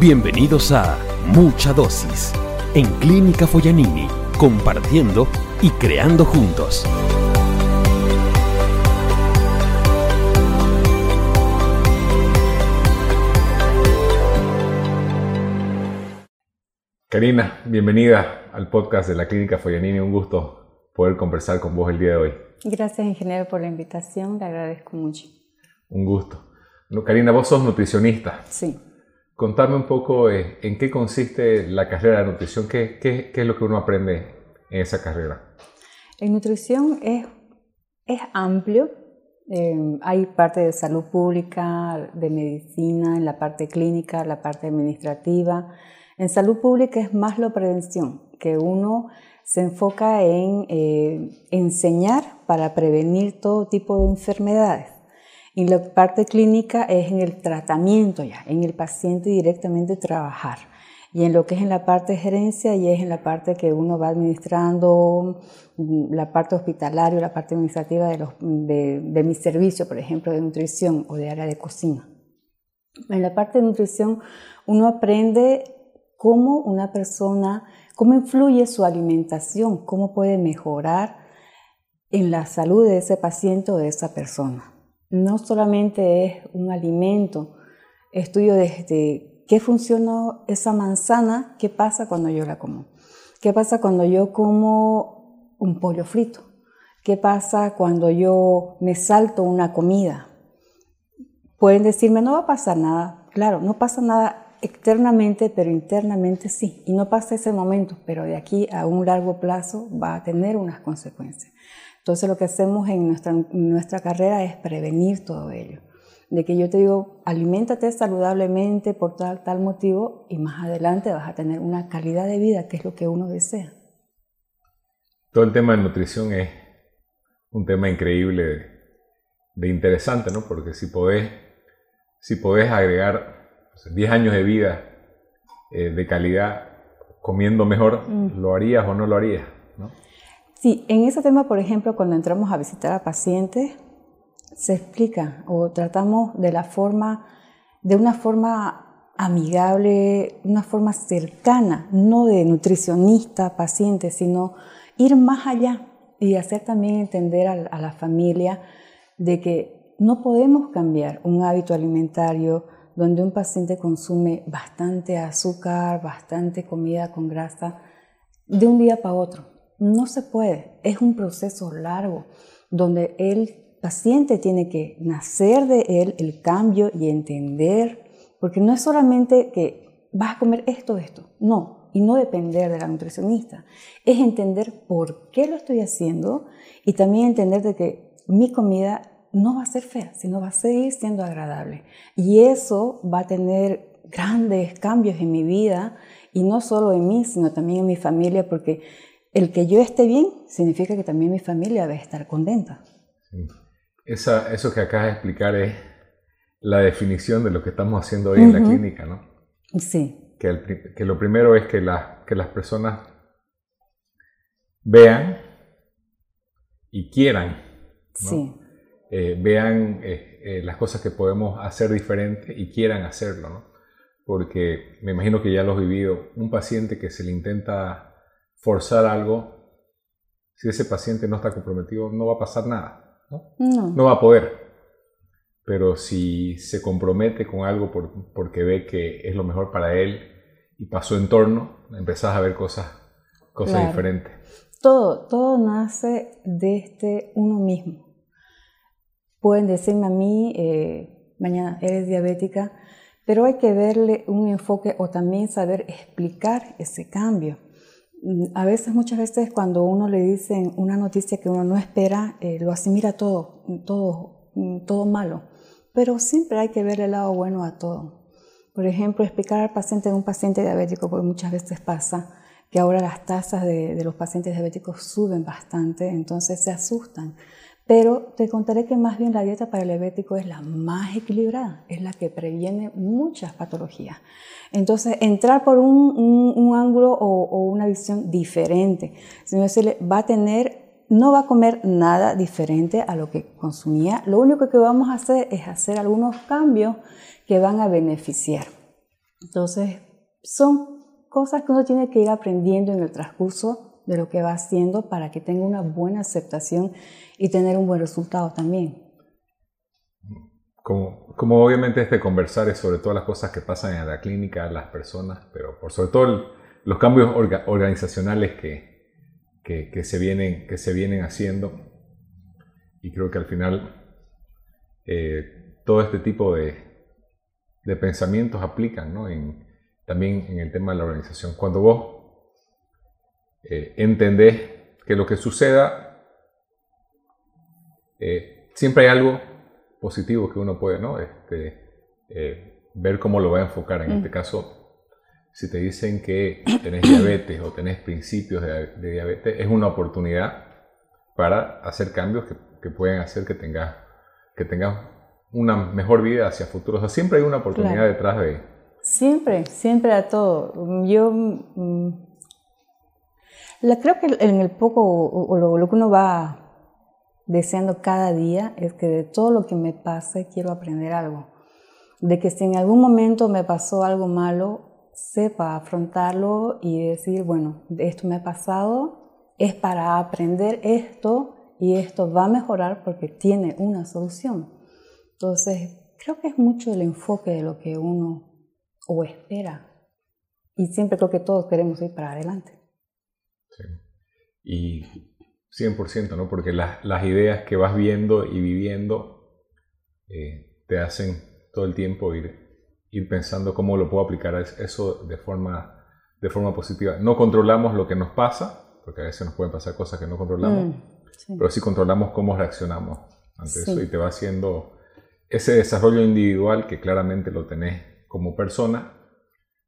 Bienvenidos a Mucha Dosis en Clínica Foyanini, compartiendo y creando juntos. Karina, bienvenida al podcast de la Clínica Foyanini. Un gusto poder conversar con vos el día de hoy. Gracias, ingeniero, por la invitación. Le agradezco mucho. Un gusto. Karina, vos sos nutricionista. Sí. Contame un poco eh, en qué consiste la carrera de nutrición, ¿Qué, qué, qué, es lo que uno aprende en esa carrera. En nutrición es, es amplio, eh, hay parte de salud pública, de medicina, en la parte clínica, la parte administrativa. En salud pública es más la prevención, que uno se enfoca en eh, enseñar para prevenir todo tipo de enfermedades. Y la parte clínica es en el tratamiento ya, en el paciente directamente trabajar. Y en lo que es en la parte de gerencia y es en la parte que uno va administrando, mm, la parte hospitalaria, la parte administrativa de, los, de, de mi servicio, por ejemplo, de nutrición o de área de cocina. En la parte de nutrición uno aprende cómo una persona, cómo influye su alimentación, cómo puede mejorar en la salud de ese paciente o de esa persona no solamente es un alimento, estudio desde qué funciona esa manzana, qué pasa cuando yo la como, qué pasa cuando yo como un pollo frito, qué pasa cuando yo me salto una comida. Pueden decirme, no va a pasar nada. Claro, no pasa nada externamente, pero internamente sí. Y no pasa ese momento, pero de aquí a un largo plazo va a tener unas consecuencias. Entonces lo que hacemos en nuestra, nuestra carrera es prevenir todo ello. De que yo te digo, aliméntate saludablemente por tal, tal motivo y más adelante vas a tener una calidad de vida, que es lo que uno desea. Todo el tema de nutrición es un tema increíble de, interesante, ¿no? Porque si podés, si podés agregar 10 años de vida eh, de calidad comiendo mejor, mm. ¿lo harías o no lo harías? ¿no? Sí, en ese tema, por ejemplo, cuando entramos a visitar a pacientes, se explica o tratamos de la forma, de una forma amigable, una forma cercana, no de nutricionista, paciente, sino ir más allá y hacer también entender a, la familia de que no podemos cambiar un hábito alimentario donde un paciente consume bastante azúcar, bastante comida con grasa, de un día para otro. No se puede, es un proceso largo donde el paciente tiene que nacer de él el cambio y entender, porque no es solamente que vas a comer esto, esto, no, y no depender de la nutricionista, es entender por qué lo estoy haciendo y también entender de que mi comida no va a ser fea, sino va a seguir siendo agradable. Y eso va a tener grandes cambios en mi vida y no solo en mí, sino también en mi familia, porque el que yo esté bien significa que también mi familia debe estar contenta. eso que acabas de explicar es la definición de lo que estamos haciendo hoy en la clínica, ¿no? Sí. Que, lo primero es que, que las personas vean y quieran, sí. Eh, vean eh, eh, las cosas que podemos hacer diferente y quieran hacerlo, ¿no? Porque me imagino que ya lo has vivido, un paciente que se le intenta forzar algo, si ese paciente no está comprometido, no va a pasar nada. No, no. va a poder. Pero si se compromete con algo porque ve que es lo mejor para él y para su entorno, empezás a ver cosas, cosas diferentes. Todo, todo nace desde este uno mismo. Pueden decirme a mí, eh, mañana eres diabética, pero hay que verle un enfoque o también saber explicar ese cambio. A veces, muchas veces, cuando uno le dicen una noticia que uno no espera, eh, lo asimila todo, todo, mm, todo malo. Pero siempre hay que ver el lado bueno a todo. Por ejemplo, explicar al paciente de un paciente diabético, porque muchas veces pasa que ahora las tasas de los pacientes diabéticos suben bastante, entonces se asustan. Pero te contaré que más bien la dieta para el diabético es la más equilibrada, es la que previene muchas patologías. Entonces, entrar por un, ángulo o, una visión diferente, sino decirle, va a tener, no va a comer nada diferente a lo que consumía, lo único que vamos a hacer es hacer algunos cambios que van a beneficiar. Entonces, son cosas que uno tiene que ir aprendiendo en el transcurso de lo que va haciendo para que tenga una buena aceptación y tener un buen resultado también. Como, como obviamente este conversar es sobre todas las cosas que pasan en la clínica, las personas, pero por sobre todo los cambios organizacionales que, que, se vienen, que se vienen haciendo. Y creo que al final eh, todo este tipo de, de pensamientos aplican ¿no? en, también en el tema de la organización. Cuando vos eh, entendés que lo que suceda, eh, siempre hay algo positivo que uno puede ¿no? este, eh, ver cómo lo va a enfocar. En este mm. caso, si te dicen que tenés diabetes o tenés principios de, diabetes, es una oportunidad para hacer cambios que, que pueden hacer que tengas, que tengas una mejor vida hacia futuro. O sea, siempre hay una oportunidad detrás de, Siempre, siempre a todo. Yo mm, la, creo que en el poco o, lo, que uno va deseando cada día es que de todo lo que me pase quiero aprender algo. De que si en algún momento me pasó algo malo, sepa afrontarlo y decir, bueno, esto me ha pasado, es para aprender esto y esto va a mejorar porque tiene una solución. Entonces, creo que es mucho el enfoque de lo que uno o espera. Y siempre creo que todos queremos ir para adelante. Sí. Y 100%, ¿no? Porque las, las ideas que vas viendo y viviendo eh, te hacen todo el tiempo ir, ir pensando cómo lo puedo aplicar a eso de forma, de forma positiva. No controlamos lo que nos pasa, porque a veces nos pueden pasar cosas que no controlamos, mm, pero sí controlamos cómo reaccionamos ante eso y te va haciendo ese desarrollo individual que claramente lo tenés como persona,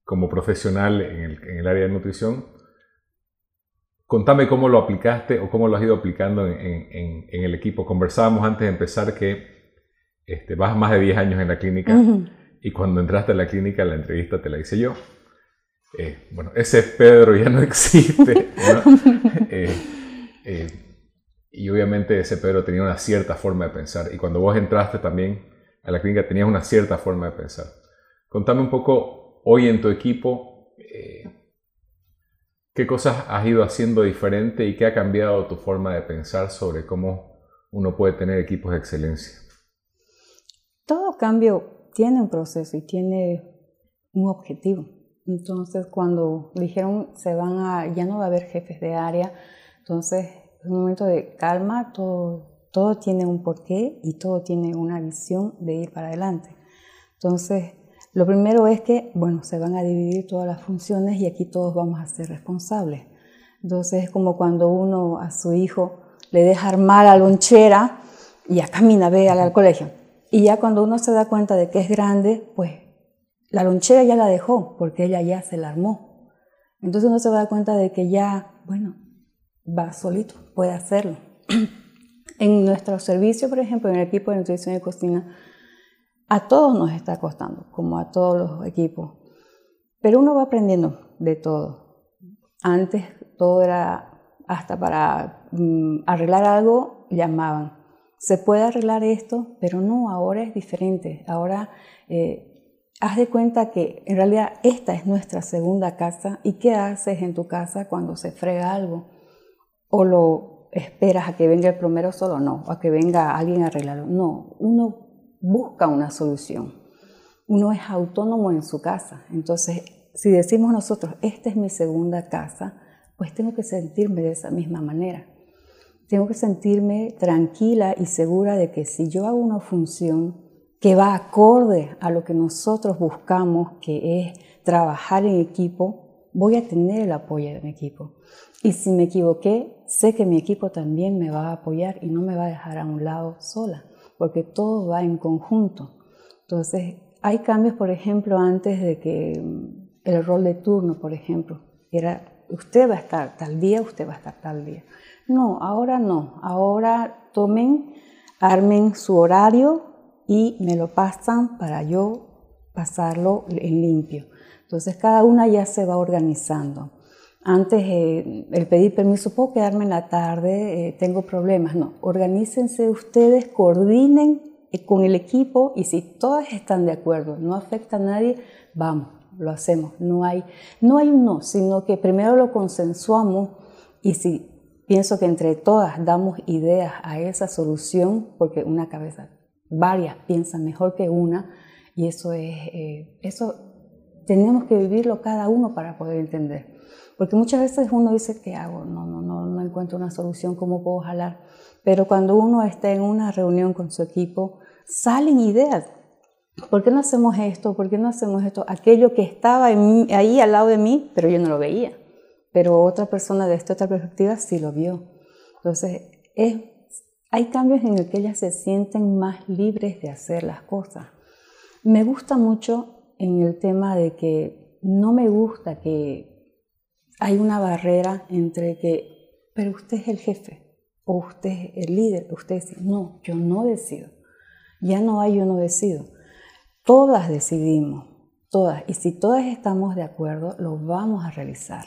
como profesional en el, área de nutrición. Contame cómo lo aplicaste o cómo lo has ido aplicando en, el equipo. Conversábamos antes de empezar que este, vas más de 10 años en la clínica y cuando entraste a la clínica la entrevista te la hice yo. Eh, bueno, ese Pedro ya no existe. Eh, eh, y obviamente ese Pedro tenía una cierta forma de pensar. Y cuando vos entraste también a la clínica tenías una cierta forma de pensar. Contame un poco hoy en tu equipo, qué cosas has ido haciendo diferente y qué ha cambiado tu forma de pensar sobre cómo uno puede tener equipos de excelencia. Todo cambio tiene un proceso y tiene un objetivo. Entonces, cuando dijeron se van a, ya no va a haber jefes de área, entonces es un momento de calma, todo, todo tiene un porqué y todo tiene una visión de ir para adelante. Entonces, lo primero es que, bueno, se van a dividir todas las funciones y aquí todos vamos a ser responsables. Entonces es como cuando uno a su hijo le deja armar la lonchera y ya camina, ve al colegio. Y ya cuando uno se da cuenta de que es grande, pues la lonchera ya la dejó porque ella ya se la armó. Entonces uno se da cuenta de que ya, bueno, va solito, puede hacerlo. En nuestro servicio, por ejemplo, en el equipo de nutrición y cocina, a todos nos está costando, como a todos los equipos. Pero uno va aprendiendo de todo. Antes todo era hasta para mm, arreglar algo, llamaban. Se puede arreglar esto, pero no, ahora es diferente. Ahora eh, haz de cuenta que en realidad esta es nuestra segunda casa y qué haces en tu casa cuando se frega algo. O lo esperas a que venga el plomero solo, no, o a que venga alguien a arreglarlo. No, uno busca una solución. Uno es autónomo en su casa. Entonces, si decimos nosotros, esta es mi segunda casa, pues tengo que sentirme de esa misma manera. Tengo que sentirme tranquila y segura de que si yo hago una función que va acorde a lo que nosotros buscamos, que es trabajar en equipo, voy a tener el apoyo de mi equipo. Y si me equivoqué, sé que mi equipo también me va a apoyar y no me va a dejar a un lado sola porque todo va en conjunto. Entonces, hay cambios, por ejemplo, antes de que mm, el rol de turno, por ejemplo, era usted va a estar tal día, usted va a estar tal día. No, ahora no. Ahora tomen, armen su horario y me lo pasan para yo pasarlo en limpio. Entonces cada una ya se va organizando. Antes eh, el pedir permiso, puedo quedarme en la tarde, eh, tengo problemas. No, organícense ustedes, coordinen eh, con el equipo y si todas están de acuerdo, no afecta a nadie, vamos, lo hacemos. No hay, no hay no, sino que primero lo consensuamos y si pienso que entre todas damos ideas a esa solución, porque una cabeza, varias piensan mejor que una, y eso es, eh, eso tenemos que vivirlo cada uno para poder entender. Porque muchas veces uno dice, ¿qué hago? No, no, no, no encuentro una solución, ¿cómo puedo jalar? Pero cuando uno está en una reunión con su equipo, salen ideas. ¿Por qué no hacemos esto? ¿Por qué no hacemos esto? Aquello que estaba ahí al lado de mí, pero yo no lo veía. Pero otra persona de esta otra perspectiva sí lo vio. Entonces, es, hay cambios en el que ellas se sienten más libres de hacer las cosas. Me gusta mucho en el tema de que no me gusta que hay una barrera entre que, pero usted es el jefe, o usted es el líder, usted dice, no, yo no decido. Ya no hay yo decido. Todas decidimos, todas. Y si todas estamos de acuerdo, lo vamos a realizar.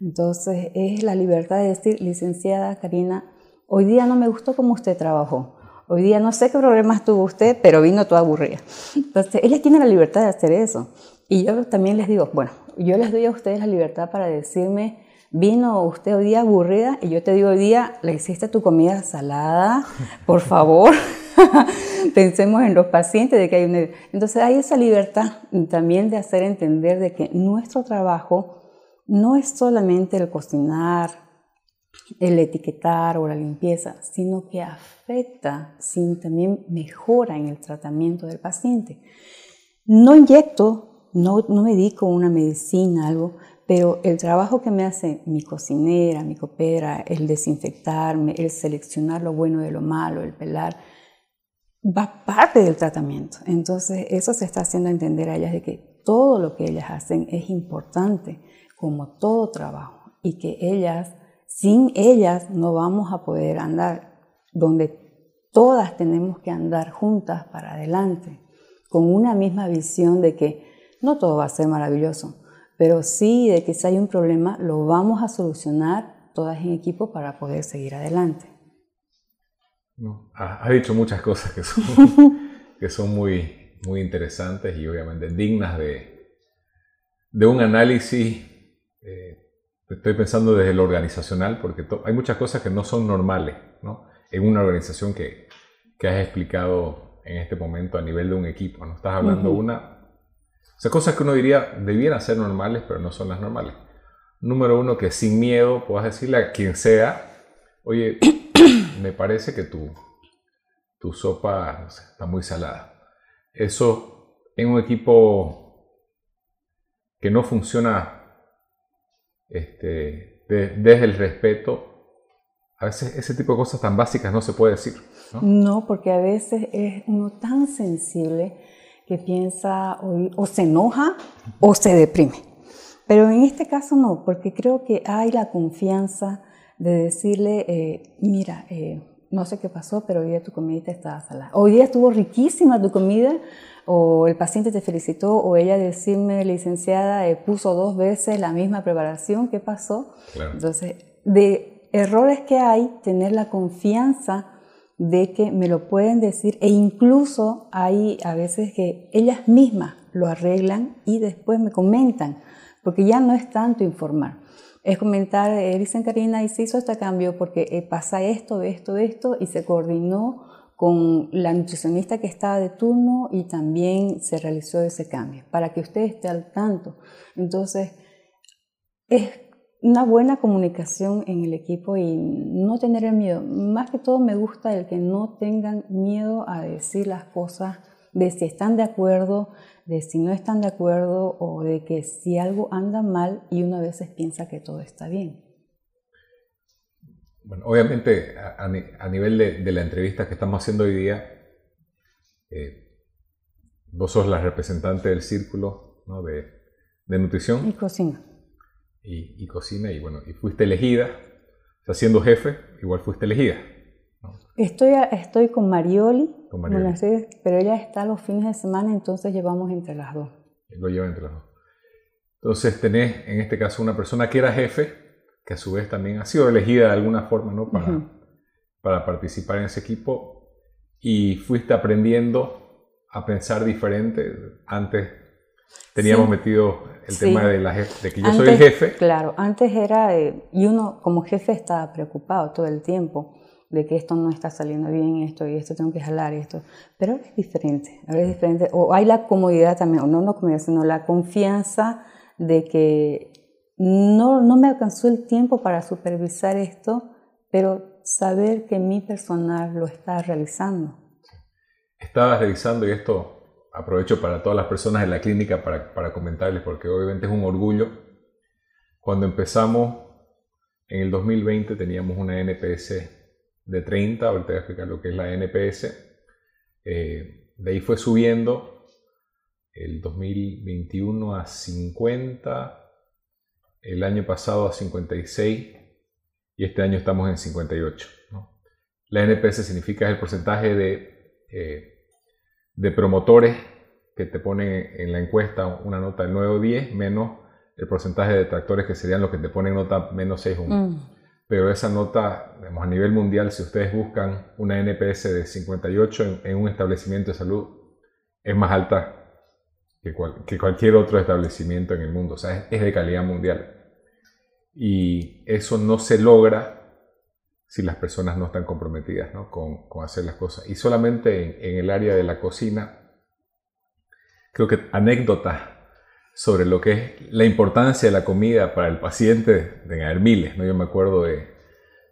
Entonces es la libertad de decir, licenciada Karina, hoy día no me gustó cómo usted trabajó. Hoy día no sé qué problemas tuvo usted, pero vino toda aburrida. Entonces, ella tiene la libertad de hacer eso. Y yo también les digo, bueno, yo les doy a ustedes la libertad para decirme, vino usted hoy día aburrida y yo te digo hoy día, le hiciste tu comida salada, por favor. Pensemos en los pacientes de que hay una... Entonces hay esa libertad también de hacer entender de que nuestro trabajo no es solamente el cocinar, el etiquetar o la limpieza, sino que afecta, sin también mejora en el tratamiento del paciente. No inyecto, no, no medico una medicina, algo, pero el trabajo que me hace mi cocinera, mi copera, el desinfectarme, el seleccionar lo bueno de lo malo, el pelar, va parte del tratamiento. Entonces, eso se está haciendo entender a ellas de que todo lo que ellas hacen es importante, como todo trabajo, y que ellas, sin ellas, no vamos a poder andar donde todas tenemos que andar juntas para adelante, con una misma visión de que no todo va a ser maravilloso, pero sí de que si hay un problema, lo vamos a solucionar todas en equipo para poder seguir adelante. Ha, dicho muchas cosas que son, que son muy, muy interesantes y obviamente dignas de, de un análisis. Eh, estoy pensando desde lo organizacional, porque hay muchas cosas que no son normales ¿no? en una organización que, que, has explicado en este momento a nivel de un equipo. ¿no? Estás hablando de una... O sea, cosas que uno diría debieran ser normales, pero no son las normales. Número uno, que sin miedo puedas decirle a quien sea, oye, me parece que tu, tu sopa está muy salada. Eso en un equipo que no funciona este, desde el respeto, a veces ese tipo de cosas tan básicas no se puede decir. No, porque a veces es uno tan sensible que piensa o, se enoja o se deprime. Pero en este caso no, porque creo que hay la confianza de decirle, eh, mira, eh, no sé qué pasó, pero hoy día tu comida estaba salada. Hoy día estuvo riquísima tu comida, o el paciente te felicitó, o ella decirme, licenciada, eh, puso dos veces la misma preparación, ¿qué pasó? Entonces, de errores que hay, tener la confianza de que me lo pueden decir, e incluso hay a veces que ellas mismas lo arreglan y después me comentan, porque ya no es tanto informar es comentar, eh, dicen Karina, y se hizo este cambio porque eh, pasa esto, esto, esto, y se coordinó con la nutricionista que estaba de turno y también se realizó ese cambio, para que usted esté al tanto. Entonces, es una buena comunicación en el equipo y no tener el miedo. Más que todo me gusta el que no tengan miedo a decir las cosas de si están de acuerdo, de si no están de acuerdo o de que si algo anda mal y uno a veces piensa que todo está bien. Bueno, obviamente a, nivel de, la entrevista que estamos haciendo hoy día, eh, vos sos la representante del círculo de, nutrición. Y cocina. Y, cocina, y bueno, y fuiste elegida, o sea, siendo jefe, igual fuiste elegida. Estoy, estoy con Marioli, pero ella está los fines de semana, entonces llevamos entre las dos. Lo lleva entre las dos. Entonces tenés en este caso una persona que era jefe, que a su vez también ha sido elegida de alguna forma ¿no? para, para participar en ese equipo y fuiste aprendiendo a pensar diferente. Antes Teníamos metido el tema de, la de que yo soy el jefe. Claro, antes era, eh, y uno como jefe estaba preocupado todo el tiempo de que esto no está saliendo bien, esto y esto tengo que jalar esto. Pero ahora es diferente, ahora es diferente. O hay la comodidad también, o no la comodidad, sino la confianza de que no, no me alcanzó el tiempo para supervisar esto, pero saber que mi personal lo está realizando. Estaba revisando y esto aprovecho para todas las personas de la clínica para, para comentarles, porque obviamente es un orgullo. Cuando empezamos en el 2020 teníamos una NPS de 30, ahorita voy a explicar lo que es la NPS. Eh, de ahí fue subiendo el 2021 a 50, el año pasado a 56 y este año estamos en 58. La NPS significa el porcentaje de, eh, de promotores que te ponen en la encuesta una nota de 9 o 10 menos el porcentaje de detractores que serían los que te ponen nota menos 6 o 1 pero esa nota, a nivel mundial, si ustedes buscan una NPS de 58 en, un establecimiento de salud, es más alta que, cualquier otro establecimiento en el mundo, o sea, es, de calidad mundial. Y eso no se logra si las personas no están comprometidas Con, hacer las cosas. Y solamente en, el área de la cocina, creo que anécdotas sobre lo que es la importancia de la comida para el paciente, de haber miles, ¿no? Yo me acuerdo de,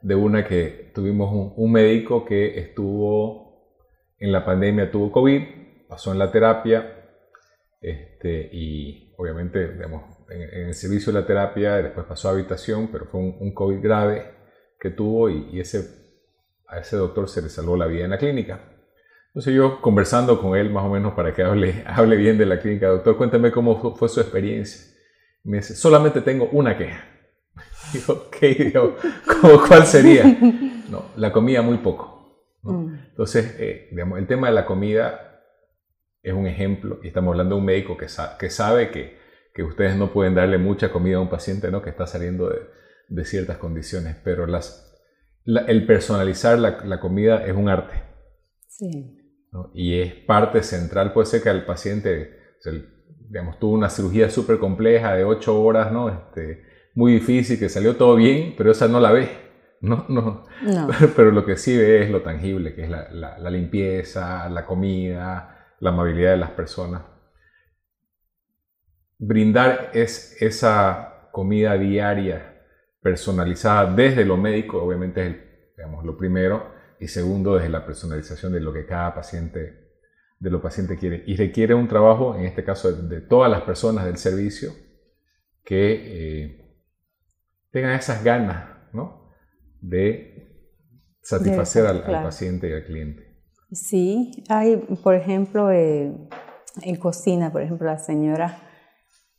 de una que tuvimos un, médico que estuvo en la pandemia, tuvo COVID, pasó en la terapia, este, y obviamente, digamos, en, el servicio de la terapia, después pasó a habitación, pero fue un, COVID grave que tuvo y, y ese, a ese doctor se le salvó la vida en la clínica. Entonces yo conversando con él más o menos para que hable, hable bien de la clínica, doctor, cuéntame cómo fue su experiencia. Me dice, solamente tengo una queja. Digo, ok, ¿cuál sería? No, la comida muy poco. Mm. Entonces, eh, digamos, el tema de la comida es un ejemplo, y estamos hablando de un médico que, que sabe que, que, ustedes no pueden darle mucha comida a un paciente ¿no? que está saliendo de, de ciertas condiciones, pero las, el personalizar la, la comida es un arte. Sí. Y es parte central, puede ser que al paciente, digamos, tuvo una cirugía súper compleja de 8 horas, ¿no? Este, muy difícil, que salió todo bien, pero esa no la ve. No, no. Pero, lo que sí ve es lo tangible, que es la, la, limpieza, la comida, la amabilidad de las personas. Brindar es esa comida diaria personalizada desde lo médico, obviamente es digamos, lo primero, y segundo, desde la personalización de lo que cada paciente, de lo paciente quiere. Y requiere un trabajo, en este caso, de, todas las personas del servicio que eh, tengan esas ganas ¿no? de satisfacer al, paciente y al cliente. Sí, hay, por ejemplo, eh, en cocina, por ejemplo, la señora,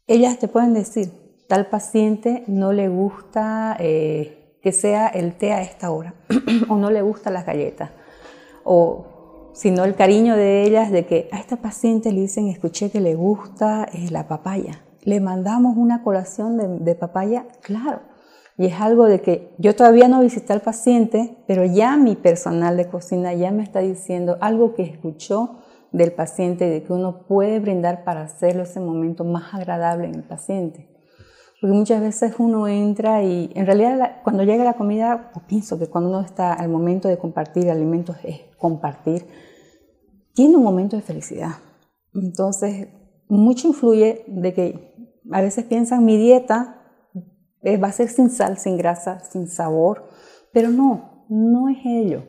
ellas te pueden decir, tal paciente no le gusta eh, que sea el té a esta hora, o no le gustan las galletas, o sino el cariño de ellas de que a esta paciente le dicen, escuché que le gusta eh, la papaya, le mandamos una colación de, de, papaya, claro, y es algo de que yo todavía no visité al paciente, pero ya mi personal de cocina ya me está diciendo algo que escuchó del paciente, de que uno puede brindar para hacerlo ese momento más agradable en el paciente. Porque muchas veces uno entra y en realidad cuando llega la comida, pienso que cuando uno está al momento de compartir alimentos es compartir, tiene un momento de felicidad. Entonces, mucho influye de que a veces piensan mi dieta va a ser sin sal, sin grasa, sin sabor, pero no, no es ello.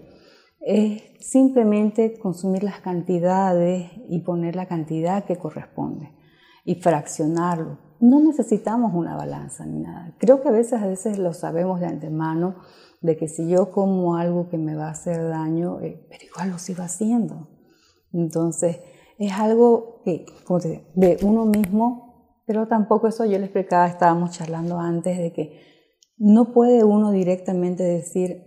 Es simplemente consumir las cantidades y poner la cantidad que corresponde y fraccionarlo no necesitamos una balanza ni nada. Creo que a veces, a veces lo sabemos de antemano, de que si yo como algo que me va a hacer daño, eh, pero igual lo sigo haciendo. Entonces, es algo que, de uno mismo, pero tampoco eso yo le explicaba, estábamos charlando antes, de que no puede uno directamente decir,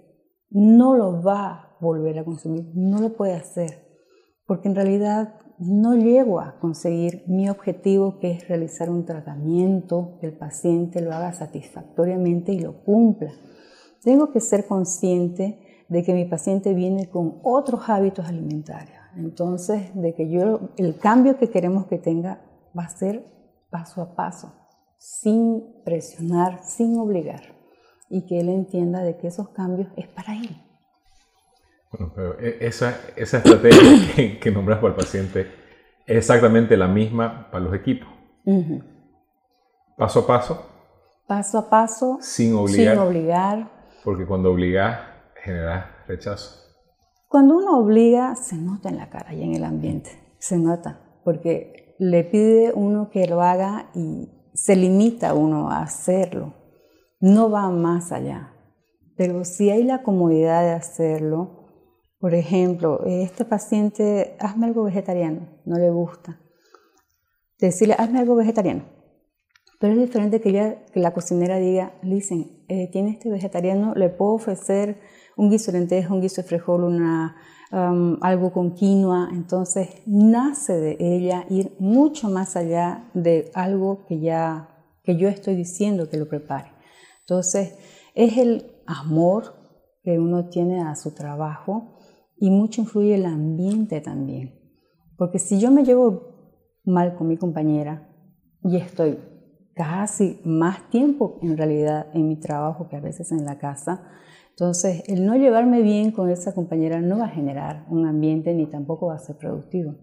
no lo va a volver a consumir, no lo puede hacer, porque en realidad no llego a conseguir mi objetivo que es realizar un tratamiento, que el paciente lo haga satisfactoriamente y lo cumpla. Tengo que ser consciente de que mi paciente viene con otros hábitos alimentarios. Entonces, de que yo, el cambio que queremos que tenga va a ser paso a paso, sin presionar, sin obligar, y que él entienda de que esos cambios es para él. Bueno, pero e, esa, esa estrategia que, que nombras para el paciente es exactamente la misma para los equipos. Paso a paso. Paso a paso. Sin obligar. Sin obligar. Porque cuando obligas, generas rechazo. Cuando uno obliga, se nota en la cara y en el ambiente. Se nota. Porque le pide uno que lo haga y se limita uno a hacerlo. No va más allá. Pero si hay la comodidad de hacerlo, por ejemplo, este paciente, hazme algo vegetariano, no le gusta. Decirle, hazme algo vegetariano. Pero es diferente que, ya, que la cocinera diga, listen, eh, tiene este vegetariano, le puedo ofrecer un guiso de lenteja, un guiso de frijol, una, um, algo con quinoa. Entonces, nace de ella ir mucho más allá de algo que ya que yo estoy diciendo que lo prepare. Entonces, es el amor que uno tiene a su trabajo y mucho influye el ambiente también. Porque si yo me llevo mal con mi compañera y estoy casi más tiempo en realidad en mi trabajo que a veces en la casa, entonces el no llevarme bien con esa compañera no va a generar un ambiente ni tampoco va a ser productivo.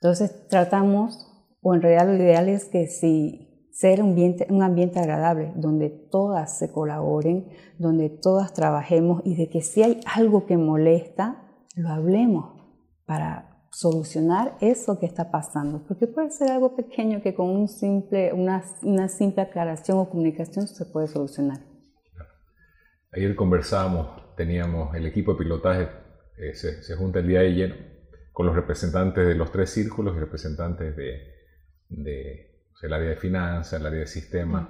Entonces tratamos, o en realidad lo ideal es que si ser un ambiente, un ambiente agradable, donde todas se colaboren, donde todas trabajemos y de que si hay algo que molesta, lo hablemos para solucionar eso que está pasando, porque puede ser algo pequeño que con un simple, una, una simple aclaración o comunicación se puede solucionar. Ayer conversábamos, teníamos el equipo de pilotaje, eh, se, junta el día de ayer con los representantes de los tres círculos y representantes de, de el área de finanzas, el área de sistemas,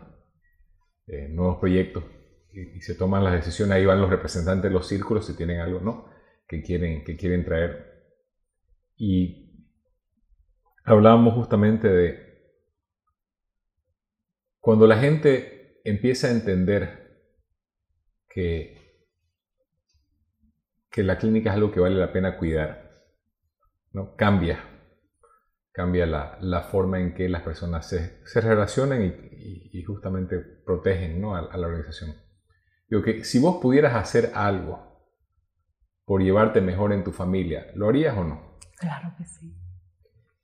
eh, nuevos proyectos, y, y, se toman las decisiones, ahí van los representantes de los círculos si tienen algo, ¿no? Que quieren, que quieren traer. Y hablábamos justamente de cuando la gente empieza a entender que, que la clínica es algo que vale la pena cuidar, ¿no? cambia, cambia la, la forma en que las personas se, se relacionan y, justamente protegen ¿no? a, a la organización. Digo que si vos pudieras hacer algo, por llevarte mejor en tu familia, ¿lo harías o no? Claro que sí.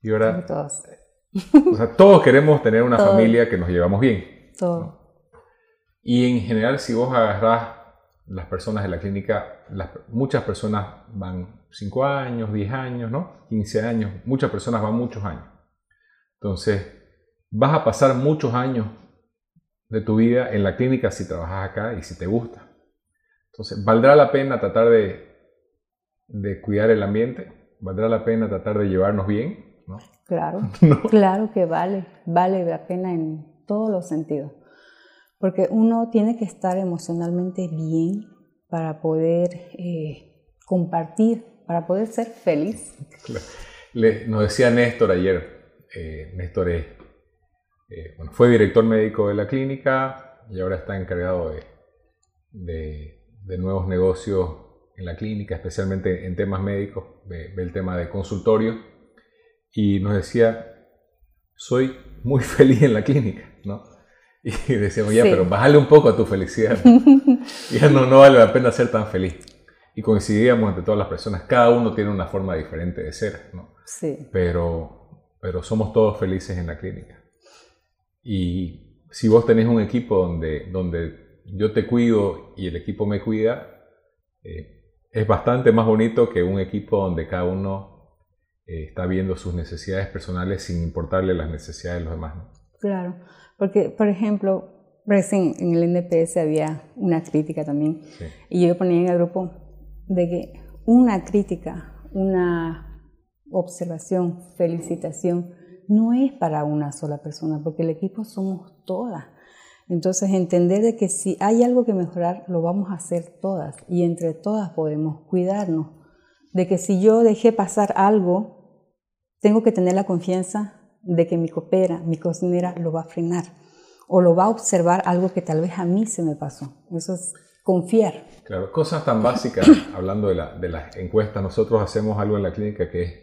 Y ahora, todos. o sea, todos queremos tener una familia que nos llevamos bien. Todo. Y en general, si vos agarrás las personas de la clínica, muchas personas van 5 años, 10 años, ¿no? 15 años, muchas personas van muchos años. Entonces, vas a pasar muchos años de tu vida en la clínica si trabajas acá y si te gusta. Entonces, valdrá la pena tratar de de cuidar el ambiente? ¿Valdrá la pena tratar de llevarnos bien? Claro, claro que vale, vale la pena en todos los sentidos. Porque uno tiene que estar emocionalmente bien para poder eh, compartir, para poder ser feliz. Le, nos decía Néstor ayer, eh, Néstor es, eh, fue director médico de la clínica y ahora está encargado de, de, de nuevos negocios en la clínica, especialmente en temas médicos, ve, el tema de consultorio, y nos decía, soy muy feliz en la clínica, ¿no? Y decíamos, ya, pero bájale un poco a tu felicidad. ya no, no vale la pena ser tan feliz. Y coincidíamos entre todas las personas, cada uno tiene una forma diferente de ser, ¿no? Sí. Pero, pero somos todos felices en la clínica. Y si vos tenés un equipo donde, donde yo te cuido y el equipo me cuida, eh, es bastante más bonito que un equipo donde cada uno eh, está viendo sus necesidades personales sin importarle las necesidades de los demás. Claro, porque, por ejemplo, recién en el NPS había una crítica también, y yo ponía en el grupo de que una crítica, una observación, felicitación, no es para una sola persona, porque el equipo somos todas. Entonces, entender de que si hay algo que mejorar, lo vamos a hacer todas y entre todas podemos cuidarnos. De que si yo dejé pasar algo, tengo que tener la confianza de que mi copera, mi cocinera, lo va a frenar o lo va a observar algo que tal vez a mí se me pasó. Eso es confiar. Claro, cosas tan básicas, hablando de, la, de las encuestas, nosotros hacemos algo en la clínica que es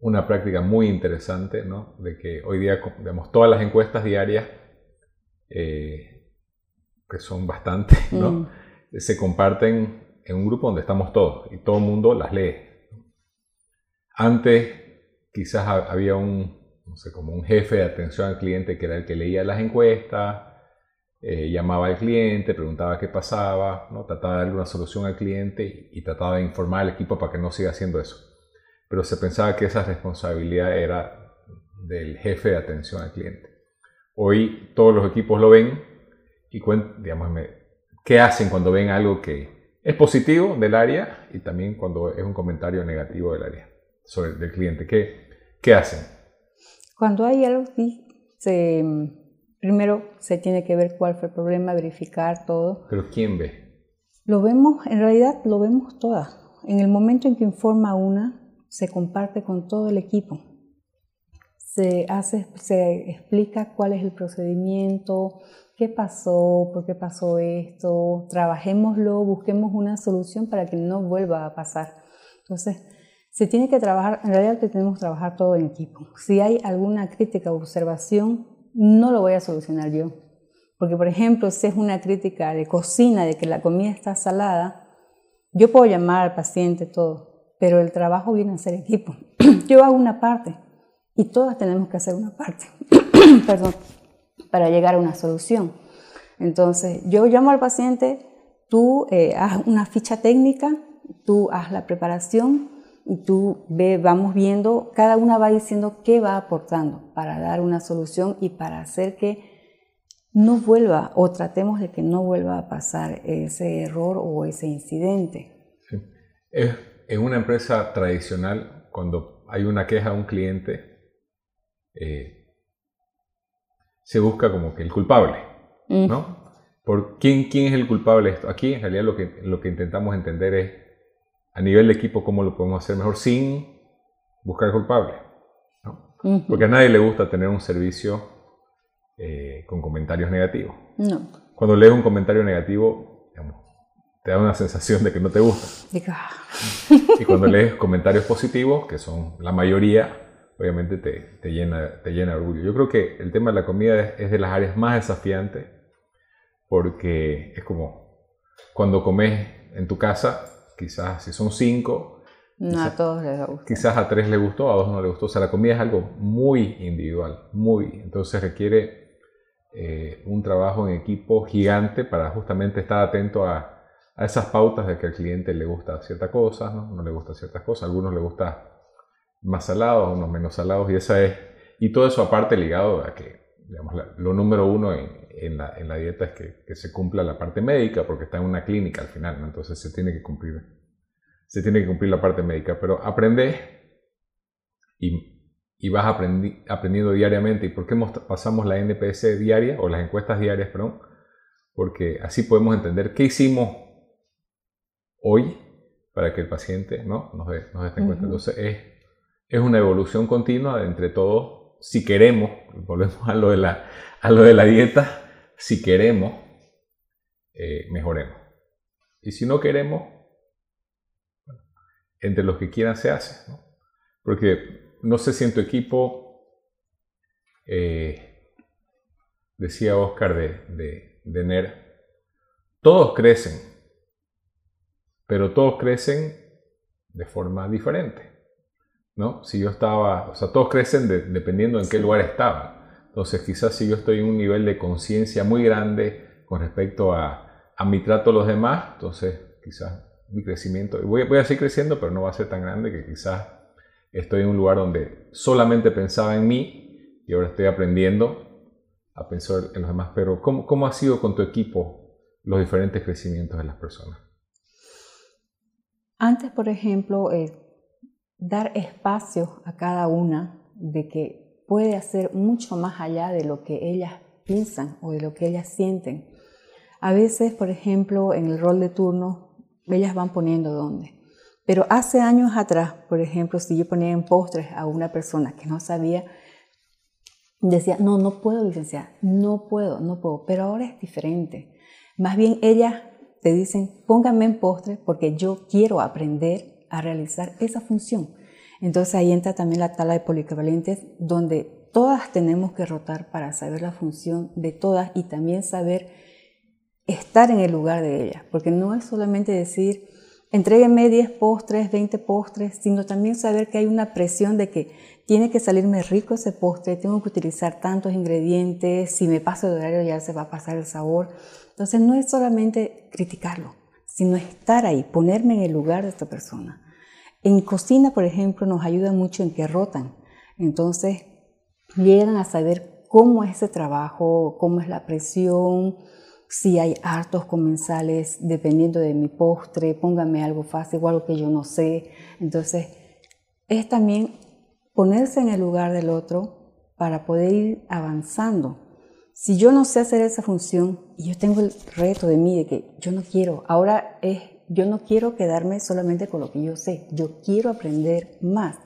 una práctica muy interesante, ¿no? De que hoy día, digamos, todas las encuestas diarias, eh, que son bastantes, ¿no? Mm. Se comparten en un grupo donde estamos todos y todo el mundo las lee. Antes quizás había un, no sé, como un jefe de atención al cliente que era el que leía las encuestas, eh, llamaba al cliente, preguntaba qué pasaba, ¿no? trataba de darle una solución al cliente y, trataba de informar al equipo para que no siga haciendo eso. Pero se pensaba que esa responsabilidad era del jefe de atención al cliente. Hoy todos los equipos lo ven y digamos, qué hacen cuando ven algo que es positivo del área y también cuando es un comentario negativo del área sobre del cliente. ¿Qué, qué hacen? Cuando hay algo así, se Primero se tiene que ver cuál fue el problema, verificar todo. ¿Pero quién ve? Lo vemos, en realidad lo vemos todas. En el momento en que informa una, se comparte con todo el equipo. Se, explica cuál es el procedimiento, qué pasó, por qué pasó esto, trabajémoslo, busquemos una solución para que no vuelva a pasar. Entonces, se tiene que trabajar, en realidad tenemos que trabajar todo en equipo. Si hay alguna crítica o observación, no lo voy a solucionar yo. Porque, por ejemplo, si es una crítica de cocina, de que la comida está salada, yo puedo llamar al paciente todo, pero el trabajo viene a ser equipo. yo hago una parte y todas tenemos que hacer una parte, perdón, para llegar a una solución. Entonces, yo llamo al paciente, tú eh, haz una ficha técnica, tú haz la preparación, y tú ve, vamos viendo, cada una va diciendo qué va aportando para dar una solución y para hacer que no vuelva o tratemos de que no vuelva a pasar ese error o ese incidente. Sí. En una empresa tradicional, cuando hay una queja de un cliente, eh, se busca como que el culpable, ¿no? ¿Por quién, quién es el culpable de esto? Aquí en realidad lo que, lo que intentamos entender es a nivel de equipo cómo lo podemos hacer mejor sin buscar culpable. ¿no? Porque a nadie le gusta tener un servicio eh, con comentarios negativos. No. Cuando lees un comentario negativo, te da una sensación de que no te gusta. y cuando lees comentarios positivos, que son la mayoría, obviamente te, te, llena, te llena de orgullo. Yo creo que el tema de la comida es, es de las áreas más desafiantes porque es como cuando comes en tu casa quizás si son cinco, no a todos les gusta. Quizás a tres les gustó, a dos no les gustó. O sea, la comida es algo muy individual, muy. Entonces requiere eh, un trabajo en equipo gigante para justamente estar atento a, a, esas pautas de que al cliente le gusta ciertas cosas, ¿no? no le gusta ciertas cosas. A algunos le gusta más salados, unos menos salados. Y esa es. Y todo eso aparte ligado a que, digamos, lo número uno en, en, la, en la, dieta es que, que, se cumpla la parte médica, porque está en una clínica al final, ¿no? entonces se tiene que cumplir se tiene que cumplir la parte médica, pero aprendes y, y vas aprendi, aprendiendo diariamente. ¿Y por qué pasamos la NPS diaria o las encuestas diarias, perdón? Porque así podemos entender qué hicimos hoy para que el paciente ¿no? nos dé, nos dé cuenta. Entonces es, es una evolución continua entre todos. Si queremos, volvemos a lo de la, a lo de la dieta, si queremos, eh, mejoremos. Y si no queremos, entre los que quieran se hace. Porque no sé si en tu equipo, eh, decía Oscar de, de, NER, todos crecen, pero todos crecen de forma diferente. ¿No? Si yo estaba, o sea, todos crecen dependiendo en qué lugar estaban. Entonces, quizás si yo estoy en un nivel de conciencia muy grande con respecto a, a mi trato a los demás, entonces quizás mi crecimiento. Voy, voy a seguir creciendo, pero no va a ser tan grande que quizás estoy en un lugar donde solamente pensaba en mí y ahora estoy aprendiendo a pensar en los demás. Pero ¿cómo, cómo ha sido con tu equipo los diferentes crecimientos de las personas? Antes, por ejemplo, eh, dar espacio a cada una de que puede hacer mucho más allá de lo que ellas piensan o de lo que ellas sienten. A veces, por ejemplo, en el rol de turno, ellas van poniendo dónde. Pero hace años atrás, por ejemplo, si yo ponía en postres a una persona que no sabía, decía, no, no puedo, licenciar, no puedo, no puedo. Pero ahora es diferente. Más bien ellas te dicen, póngame en postre porque yo quiero aprender a realizar esa función. Entonces ahí entra también la tabla de poliequivalentes, donde todas tenemos que rotar para saber la función de todas y también saber estar en el lugar de ellas, porque no es solamente decir, entrégueme 10 postres, 20 postres, sino también saber que hay una presión de que tiene que salirme rico ese postre, tengo que utilizar tantos ingredientes, si me paso de horario ya se va a pasar el sabor. Entonces no es solamente criticarlo, sino estar ahí, ponerme en el lugar de esta persona. En cocina, por ejemplo, nos ayuda mucho en que rotan. Entonces llegan a saber cómo es ese trabajo, cómo es la presión, si hay hartos comensales, dependiendo de mi postre, póngame algo fácil o algo que yo no sé. Entonces, es también ponerse en el lugar del otro para poder ir avanzando. Si yo no sé hacer esa función y yo tengo el reto de mí de que yo no quiero, ahora es, yo no quiero quedarme solamente con lo que yo sé, yo quiero aprender más.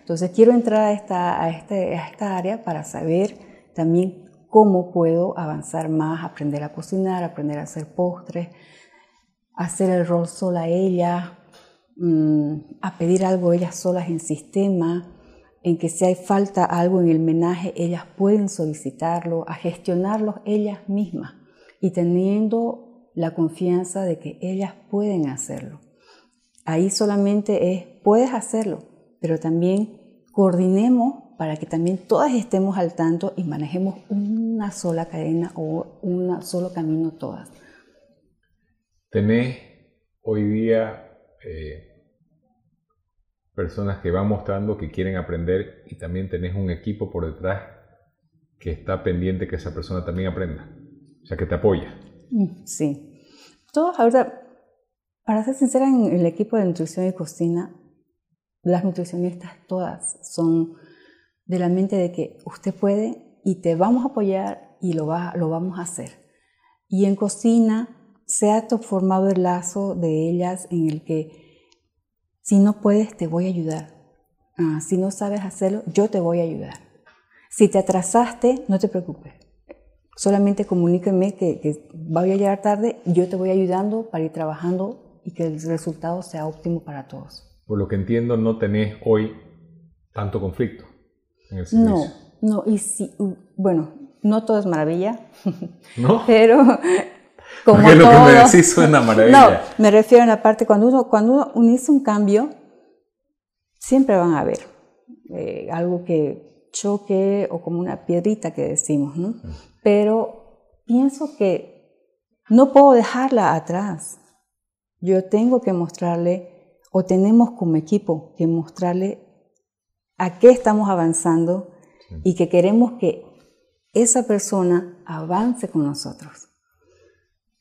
Entonces quiero entrar a esta, a este, a esta área para saber también cómo puedo avanzar más, aprender a cocinar, aprender a hacer postres, hacer el rol sola ella, mm, a pedir algo ellas solas en sistema, en que si hay falta algo en el menaje, ellas pueden solicitarlo, a gestionarlo ellas mismas y teniendo la confianza de que ellas pueden hacerlo. Ahí solamente es, puedes hacerlo, pero también coordinemos para que también todas estemos al tanto y manejemos una sola cadena o un solo camino todas. Tenés hoy día eh, personas que van mostrando que quieren aprender y también tenés un equipo por detrás que está pendiente que esa persona también aprenda, o sea, que te apoya. Mm, sí. Todos ahora, para ser sincera, en el equipo de nutrición y cocina, las nutricionistas todas son de la mente de que usted puede y te vamos a apoyar y lo, va, lo vamos a hacer. Y en cocina se ha formado el lazo de ellas en el que si no puedes te voy a ayudar. Ah, si no sabes hacerlo, yo te voy a ayudar. Si te atrasaste, no te preocupes. Solamente comuníqueme que, que voy a llegar tarde, yo te voy ayudando para ir trabajando y que el resultado sea óptimo para todos. Por lo que entiendo, no tenés hoy tanto conflicto. No, no, y sí, bueno, no todo es maravilla, ¿No? pero como lo que me decís suena maravilla. No, me refiero a la parte cuando uno, cuando uno unice un cambio, siempre van a haber eh, algo que choque o como una piedrita que decimos, ¿no? Mm. Pero pienso que no puedo dejarla atrás. Yo tengo que mostrarle, o tenemos como equipo que mostrarle a qué estamos avanzando y que queremos que esa persona avance con nosotros.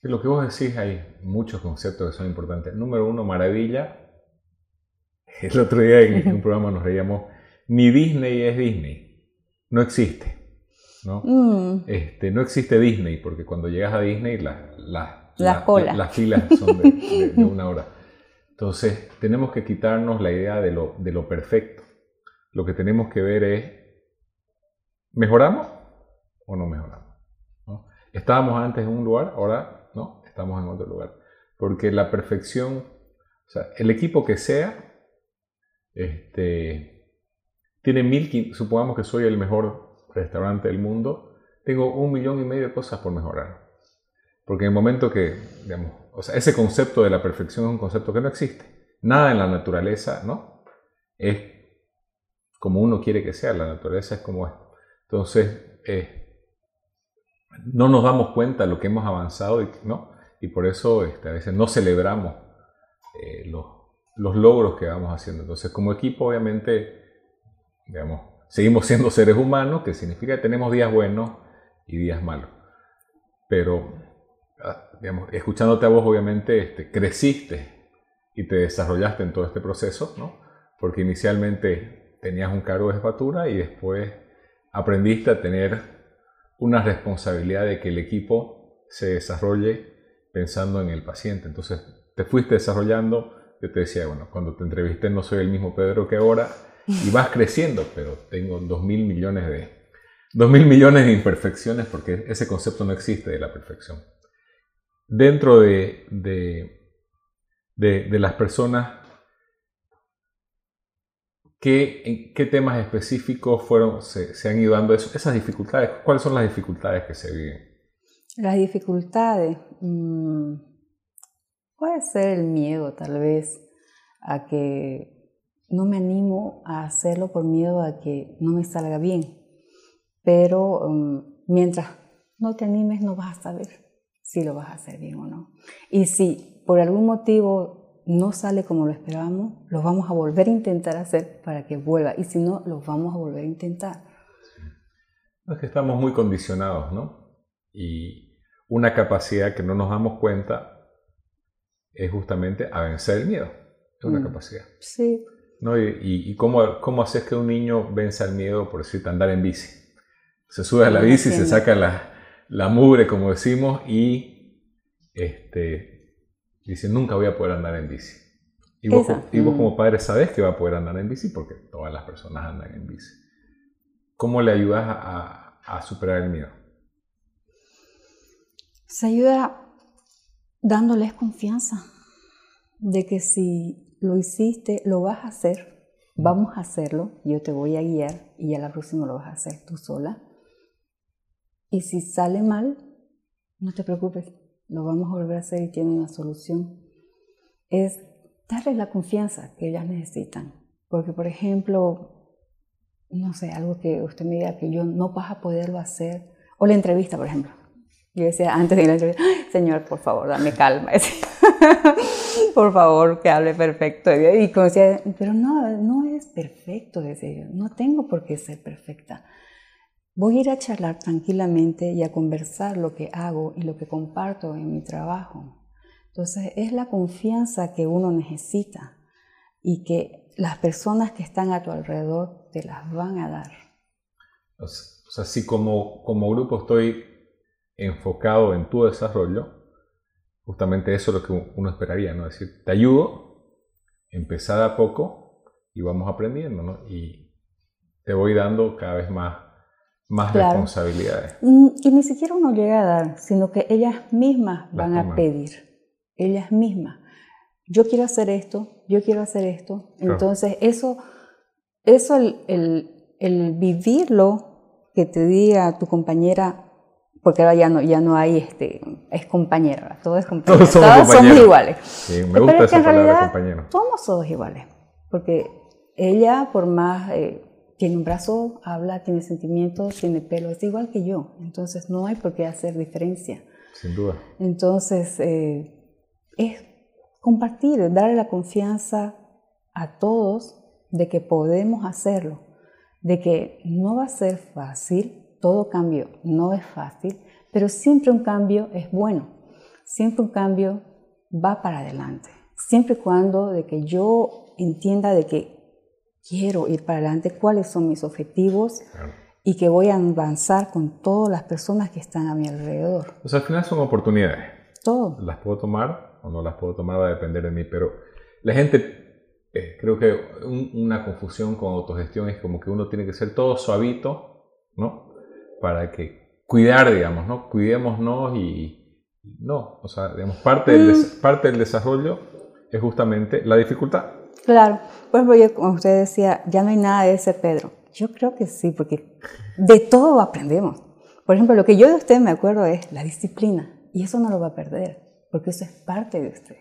Lo que vos decís, hay muchos conceptos que son importantes. Número uno, maravilla. El otro día en un programa nos reíamos, ni Disney es Disney. No existe. ¿no? Mm. Este, no existe Disney, porque cuando llegas a Disney las filas son de, una hora. Entonces, tenemos que quitarnos la idea de lo, de lo perfecto lo que tenemos que ver es, ¿mejoramos o no mejoramos? Estábamos antes en un lugar, ahora no, estamos en otro lugar. Porque la perfección, o sea, el equipo que sea, este, tiene mil, supongamos que soy el mejor restaurante del mundo, tengo un millón y medio de cosas por mejorar. Porque en el momento que, digamos, o sea, ese concepto de la perfección es un concepto que no existe. Nada en la naturaleza, ¿no? Es como uno quiere que sea, la naturaleza es como es. Entonces, eh, no nos damos cuenta de lo que hemos avanzado y, ¿no? Y por eso este, a veces no celebramos eh, los, los, logros que vamos haciendo. Entonces, como equipo, obviamente, digamos, seguimos siendo seres humanos, que significa que tenemos días buenos y días malos. Pero, ah, digamos, escuchándote a vos, obviamente, este, creciste y te desarrollaste en todo este proceso, ¿no? Porque inicialmente tenías un cargo de jefatura y después aprendiste a tener una responsabilidad de que el equipo se desarrolle pensando en el paciente. Entonces te fuiste desarrollando. Yo te decía, bueno, cuando te entrevisté no soy el mismo Pedro que ahora y vas creciendo, pero tengo dos mil millones de dos mil millones de imperfecciones porque ese concepto no existe de la perfección. Dentro de, de, de las personas ¿qué, qué temas específicos fueron, se, han ido dando esas dificultades? ¿Cuáles son las dificultades que se viven? Las dificultades, mm, puede ser el miedo tal vez a que no me animo a hacerlo por miedo a que no me salga bien. Pero mm, mientras no te animes no vas a saber si lo vas a hacer bien o no. Y si por algún motivo no sale como lo esperábamos, lo vamos a volver a intentar hacer para que vuelva. Y si no, lo vamos a volver a intentar. Es que estamos muy condicionados, ¿no? Y una capacidad que no nos damos cuenta es justamente a vencer el miedo. Es una mm. capacidad. Sí. ¿No? ¿Y, y, cómo, cómo, haces que un niño vence el miedo, por decirte, andar en bici? Se sube a la bici, se saca la, la mugre, como decimos, y este, dice, nunca voy a poder andar en bici. Y vos, y vos, como padre sabes que va a poder andar en bici porque todas las personas andan en bici. ¿Cómo le ayudas a, a superar el miedo? Se ayuda dándoles confianza de que si lo hiciste, lo vas a hacer, vamos a hacerlo, yo te voy a guiar y ya la próxima lo vas a hacer tú sola. Y si sale mal, no te preocupes, lo vamos a volver a hacer y tiene una solución. Es darles la confianza que ellas necesitan. Porque, por ejemplo, no sé, algo que usted me diga que yo no vas a poderlo hacer, o la entrevista, por ejemplo. Yo decía antes de la entrevista, Señor, por favor, dame calma. por favor, que hable perfecto. Y como decía, pero no, no es perfecto, decía yo. No tengo por qué ser perfecta. Voy a ir a charlar tranquilamente y a conversar lo que hago y lo que comparto en mi trabajo. Entonces, es la confianza que uno necesita y que las personas que están a tu alrededor te las van a dar. O sea, si como, como grupo estoy enfocado en tu desarrollo, justamente eso es lo que uno esperaría, ¿no? Es decir, te ayudo, empezar a poco y vamos aprendiendo, ¿no? Y te voy dando cada vez más, más responsabilidades. Mm, y ni siquiera uno llega a dar, sino que ellas mismas van a pedir, ellas mismas. Yo quiero hacer esto, yo quiero hacer esto. Entonces, eso, eso el, el, el vivirlo, que te diga tu compañera, porque ahora ya no, ya no hay, este, es compañero, todo es compañero, todos somos, iguales. Sí, me gusta Pero esa que en realidad compañero. somos todos iguales, porque ella por más, eh, tiene un brazo, habla, tiene sentimientos, tiene pelo, es igual que yo, entonces no hay por qué hacer diferencia. Sin duda. Entonces, eh, es compartir, darle la confianza a todos de que podemos hacerlo, de que no va a ser fácil, todo cambio no es fácil, pero siempre un cambio es bueno. Siempre un cambio va para adelante. Siempre y cuando de que yo entienda de que quiero ir para adelante, cuáles son mis objetivos y que voy a avanzar con todas las personas que están a mi alrededor. O sea, al final son oportunidades. Todo. Las puedo tomar o no las puedo tomar, va a depender de mí, pero la gente, eh, creo que una confusión con autogestión es como que uno tiene que ser todo suavito, ¿no? Para que cuidar, digamos, ¿no? Cuidémonos y, no, o sea, digamos, parte, del, mm. parte del desarrollo es justamente la dificultad. Claro, pues como usted decía, ya no hay nada de ese Pedro. Yo creo que sí, porque de todo aprendemos. Por ejemplo, lo que yo de usted me acuerdo es la disciplina, y eso no lo va a perder, porque eso es parte de usted.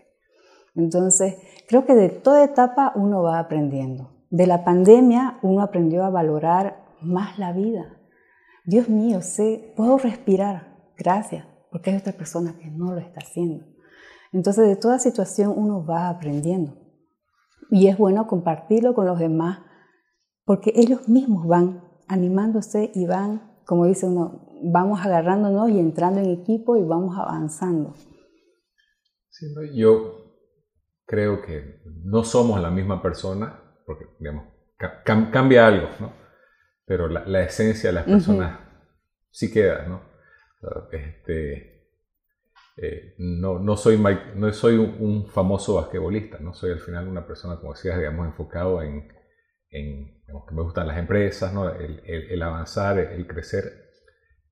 Entonces, creo que de toda etapa uno va aprendiendo. De la pandemia uno aprendió a valorar más la vida, Dios mío, sé, puedo respirar, gracias, porque hay otra persona que no lo está haciendo. Entonces, de toda situación uno va aprendiendo. Y es bueno compartirlo con los demás, porque ellos mismos van animándose y van, como dice uno, vamos agarrándonos y entrando en equipo y vamos avanzando. yo creo que no somos la misma persona, porque digamos, cambia algo, ¿no? Pero la, esencia de las personas sí queda, ¿no? Este, eh, no, no, soy, no soy un, famoso basquetbolista, no soy al final una persona, como decías, digamos, enfocado en, en digamos, que me gustan las empresas, ¿no? el, el, avanzar, el, crecer.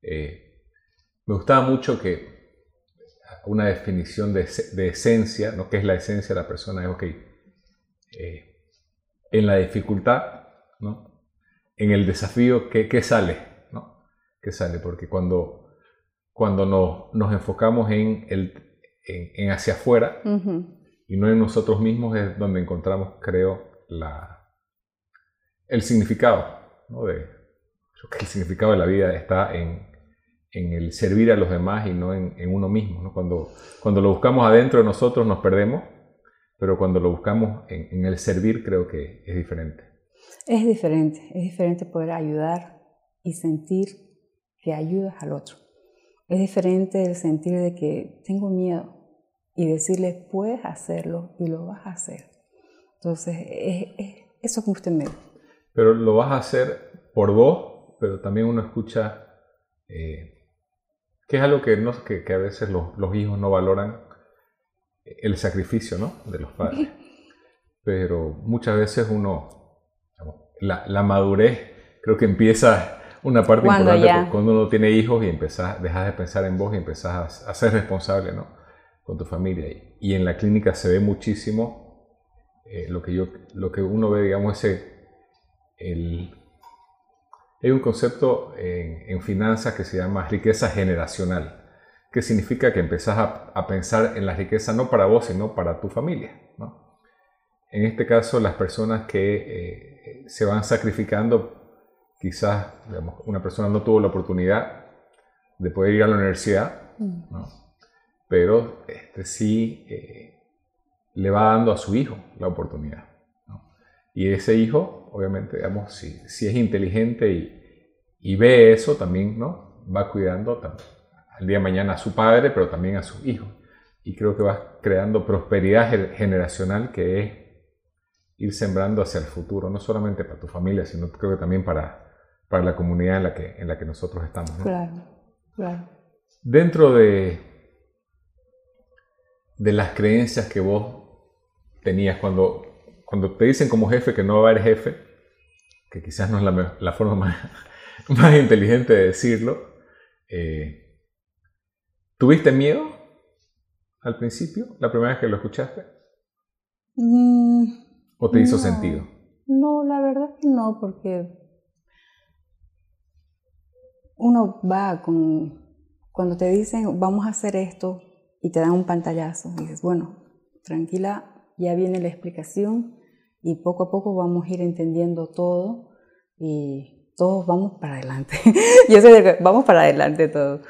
Eh, me gustaba mucho que una definición de, de, esencia, ¿no? ¿Qué es la esencia de la persona? Es, ok, eh, en la dificultad ¿no? En el desafío, ¿qué, qué sale? ¿no? ¿Qué sale? Porque cuando, cuando nos, nos enfocamos en, el, en, hacia afuera y no en nosotros mismos es donde encontramos, creo, la, el significado. ¿no? De, el significado de la vida está en, en el servir a los demás y no en, en uno mismo. ¿no? Cuando, cuando lo buscamos adentro de nosotros nos perdemos, pero cuando lo buscamos en, en, el servir creo que es diferente. Es diferente, es diferente poder ayudar y sentir que ayudas al otro. Es diferente el sentir de que tengo miedo y decirle puedes hacerlo y lo vas a hacer. Entonces, es, es eso que usted me... Pero lo vas a hacer por vos, pero también uno escucha... Eh, que es algo que, no, que, que a veces los, los, hijos no valoran, el sacrificio ¿no? de los padres. Pero muchas veces uno, la, la madurez creo que empieza una parte cuando importante cuando uno tiene hijos y empezás, dejas de pensar en vos y empezás a, a, ser responsable ¿no? con tu familia. Y en la clínica se ve muchísimo eh, lo, que yo, lo que uno ve, digamos, ese, el, hay un concepto en, en finanzas que se llama riqueza generacional, que significa que empezás a, a, pensar en la riqueza no para vos, sino para tu familia. ¿no? En este caso, las personas que eh, se van sacrificando, quizás digamos, una persona no tuvo la oportunidad de poder ir a la universidad, ¿no? pero este, sí eh, le va dando a su hijo la oportunidad. ¿no? Y ese hijo obviamente, digamos, si, si es inteligente y, y, ve eso, también, ¿no? Va cuidando al día de mañana a su padre, pero también a sus hijos. Y creo que va creando prosperidad generacional que es ir sembrando hacia el futuro, no solamente para tu familia, sino creo que también para, para la comunidad en la que, en la que nosotros estamos. ¿no? Claro, claro. Dentro de, de las creencias que vos tenías cuando cuando te dicen como jefe que no va a haber jefe, que quizás no es la, la forma más, más, inteligente de decirlo, eh, ¿tuviste miedo al principio, la primera vez que lo escuchaste? Mm, ¿O te hizo no, sentido? No, la verdad que no, porque uno va con, cuando te dicen vamos a hacer esto y te dan un pantallazo, y dices, bueno, tranquila, ya viene la explicación, y poco a poco vamos a ir entendiendo todo y todos vamos para adelante. Yo sé que vamos para adelante todos.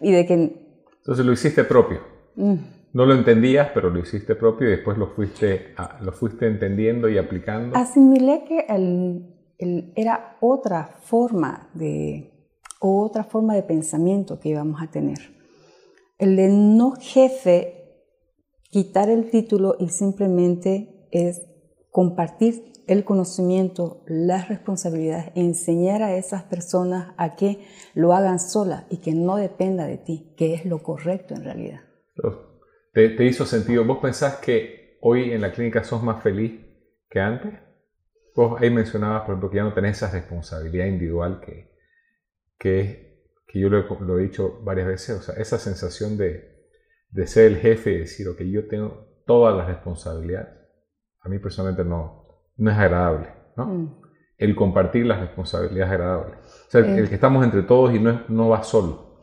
Y de que... Entonces lo hiciste propio. Mm. No lo entendías, pero lo hiciste propio y después lo fuiste, lo fuiste entendiendo y aplicando. Asimilé que el, el, era otra forma de, otra forma de pensamiento que íbamos a tener. El de no jefe, quitar el título y simplemente es compartir el conocimiento, las responsabilidades, enseñar a esas personas a que lo hagan solas y que no dependa de ti, que es lo correcto en realidad. ¿Te, te hizo sentido? ¿Vos pensás que hoy en la clínica sos más feliz que antes? Vos ahí mencionabas, por ejemplo, que ya no tenés esa responsabilidad individual que, que, que yo lo, lo, he dicho varias veces, o sea, esa sensación de, de ser el jefe y decir, ok, yo tengo toda la responsabilidad a mí personalmente no, no es agradable, ¿no? Mm. El compartir las responsabilidades es agradable. O sea, eh. el que estamos entre todos y no, no va solo.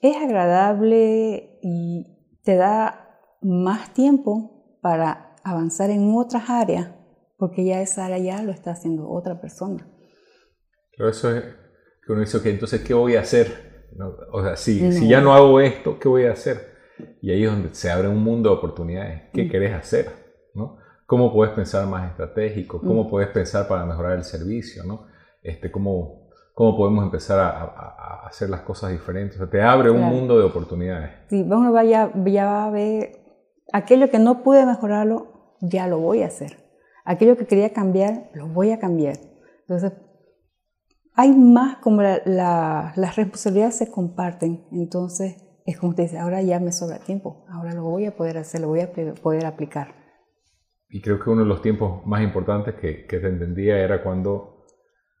Es agradable y te da más tiempo para avanzar en otras áreas, porque ya esa área ya lo está haciendo otra persona. Pero eso es que uno dice, ok, entonces, ¿qué voy a hacer? No, o sea, si, no. si ya no hago esto, ¿qué voy a hacer? Y ahí es donde se abre un mundo de oportunidades. ¿Qué mm. querés hacer? ¿no? cómo puedes pensar más estratégico, cómo mm. puedes pensar para mejorar el servicio, ¿no? Este, cómo, cómo podemos empezar a, a, a hacer las cosas diferentes. O sea, te abre claro. un mundo de oportunidades. Sí, uno va ya, ya va a ver aquello que no pude mejorarlo, ya lo voy a hacer. Aquello que quería cambiar, lo voy a cambiar. Entonces, hay más como la, la, las responsabilidades se comparten. Entonces, es como usted dice, ahora ya me sobra tiempo, ahora lo voy a poder hacer, lo voy a poder aplicar. Y creo que uno de los tiempos más importantes que, que te entendía era cuando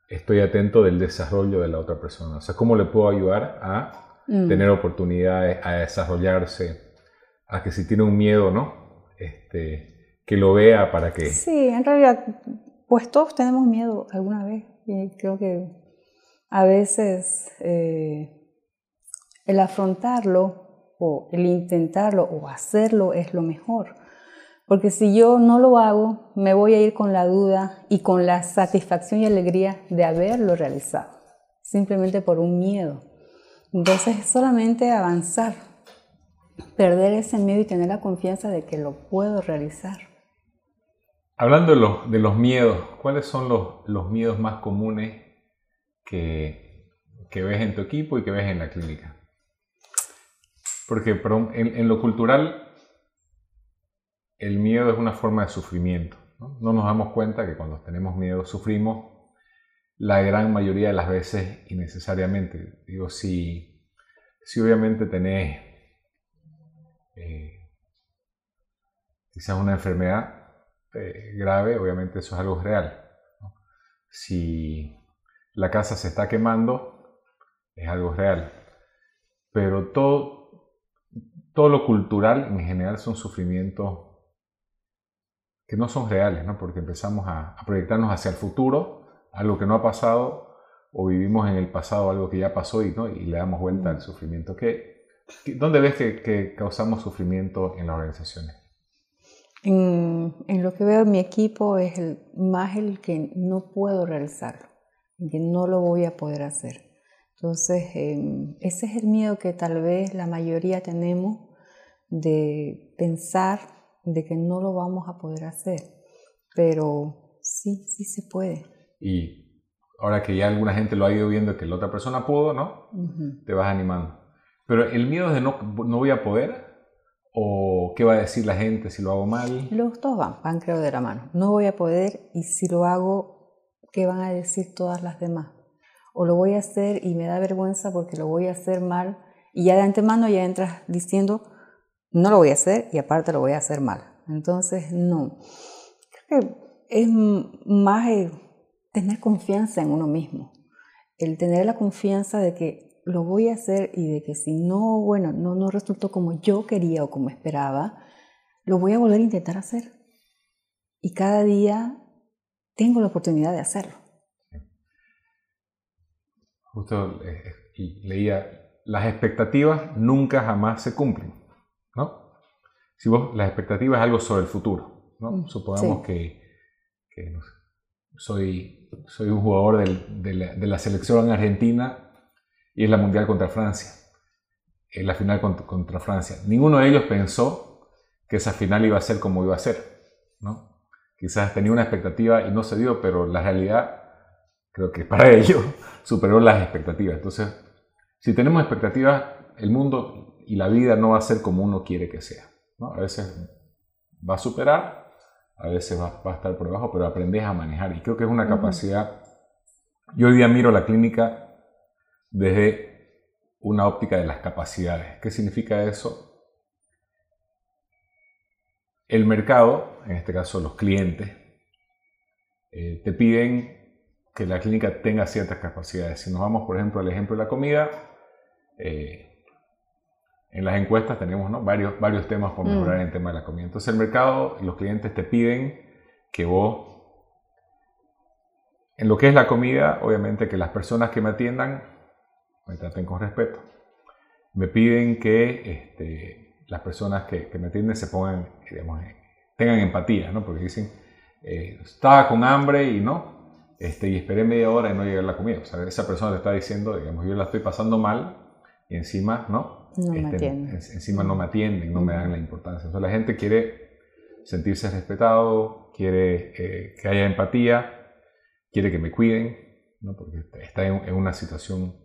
estoy atento del desarrollo de la otra persona. O sea, cómo le puedo ayudar a mm. tener oportunidades, a desarrollarse, a que si tiene un miedo, ¿no? Este, que lo vea para que... Sí, en realidad pues todos tenemos miedo alguna vez y creo que a veces eh, el afrontarlo o el intentarlo o hacerlo es lo mejor. Porque si yo no lo hago, me voy a ir con la duda y con la satisfacción y alegría de haberlo realizado, simplemente por un miedo. Entonces es solamente avanzar, perder ese miedo y tener la confianza de que lo puedo realizar. Hablando de los, miedos, ¿cuáles son los, miedos más comunes que, ves en tu equipo y que ves en la clínica? Porque en, lo cultural el miedo es una forma de sufrimiento. ¿no? ¿no? nos damos cuenta que cuando tenemos miedo sufrimos la gran mayoría de las veces innecesariamente. Digo, si, si obviamente tenés eh, quizás una enfermedad, eh, grave, obviamente eso es algo real. Si la casa se está quemando, es algo real. Pero todo, todo lo cultural en general son sufrimientos que no son reales, ¿no? porque empezamos a, proyectarnos hacia el futuro, algo que no ha pasado, o vivimos en el pasado algo que ya pasó y, ¿no? y le damos vuelta al sufrimiento. ¿Qué, dónde ves que, que causamos sufrimiento en las organizaciones? En, lo que veo en mi equipo es el, más el que no puedo realizarlo, que no lo voy a poder hacer. Entonces, em, ese es el miedo que tal vez la mayoría tenemos de pensar de que no lo vamos a poder hacer, pero sí, sí se puede. Y ahora que ya alguna gente lo ha ido viendo que la otra persona pudo, ¿no? Te vas animando. Pero el miedo de no, no voy a poder, ¿O qué va a decir la gente si lo hago mal? Los dos van, van creo de la mano. No voy a poder y si lo hago, ¿qué van a decir todas las demás? O lo voy a hacer y me da vergüenza porque lo voy a hacer mal y ya de antemano ya entras diciendo, no lo voy a hacer y aparte lo voy a hacer mal. Entonces, no. Creo que es más tener confianza en uno mismo. El tener la confianza de que lo voy a hacer y de que si no, bueno, no, no resultó como yo quería o como esperaba, lo voy a volver a intentar hacer. Y cada día tengo la oportunidad de hacerlo. Justo eh, leía, las expectativas nunca jamás se cumplen, ¿no? Si vos, las expectativas es algo sobre el futuro, ¿no? Mm, Supongamos que, soy, soy un jugador de, la, de la selección argentina y es la Mundial contra Francia, es la final contra, Francia. Ninguno de ellos pensó que esa final iba a ser como iba a ser, ¿no? Quizás tenía una expectativa y no se dio, pero la realidad creo que para ellos superó las expectativas. Entonces, si tenemos expectativas, el mundo y la vida no va a ser como uno quiere que sea. ¿no? A veces va a superar, a veces va, a estar por debajo, pero aprendes a manejar. Y creo que es una capacidad. Yo hoy día miro la clínica desde una óptica de las capacidades. ¿Qué significa eso? El mercado, en este caso los clientes, eh, te piden que la clínica tenga ciertas capacidades. Si nos vamos, por ejemplo, al ejemplo de la comida, eh, en las encuestas tenemos varios, varios temas por mejorar mm. en el tema de la comida. Entonces el mercado, los clientes te piden que vos, en lo que es la comida, obviamente que las personas que me atiendan me traten con respeto. Me piden que este, las personas que, me atienden se pongan, digamos, tengan empatía, ¿no? Porque dicen, eh, estaba con hambre y no, este, y esperé media hora y no llegó la comida. O sea, esa persona le está diciendo, digamos, yo la estoy pasando mal y encima, ¿no? No me este, atienden. Encima no me atienden, no me dan la importancia. Entonces la gente quiere sentirse respetado, quiere eh, que haya empatía, quiere que me cuiden, ¿no? porque está en una situación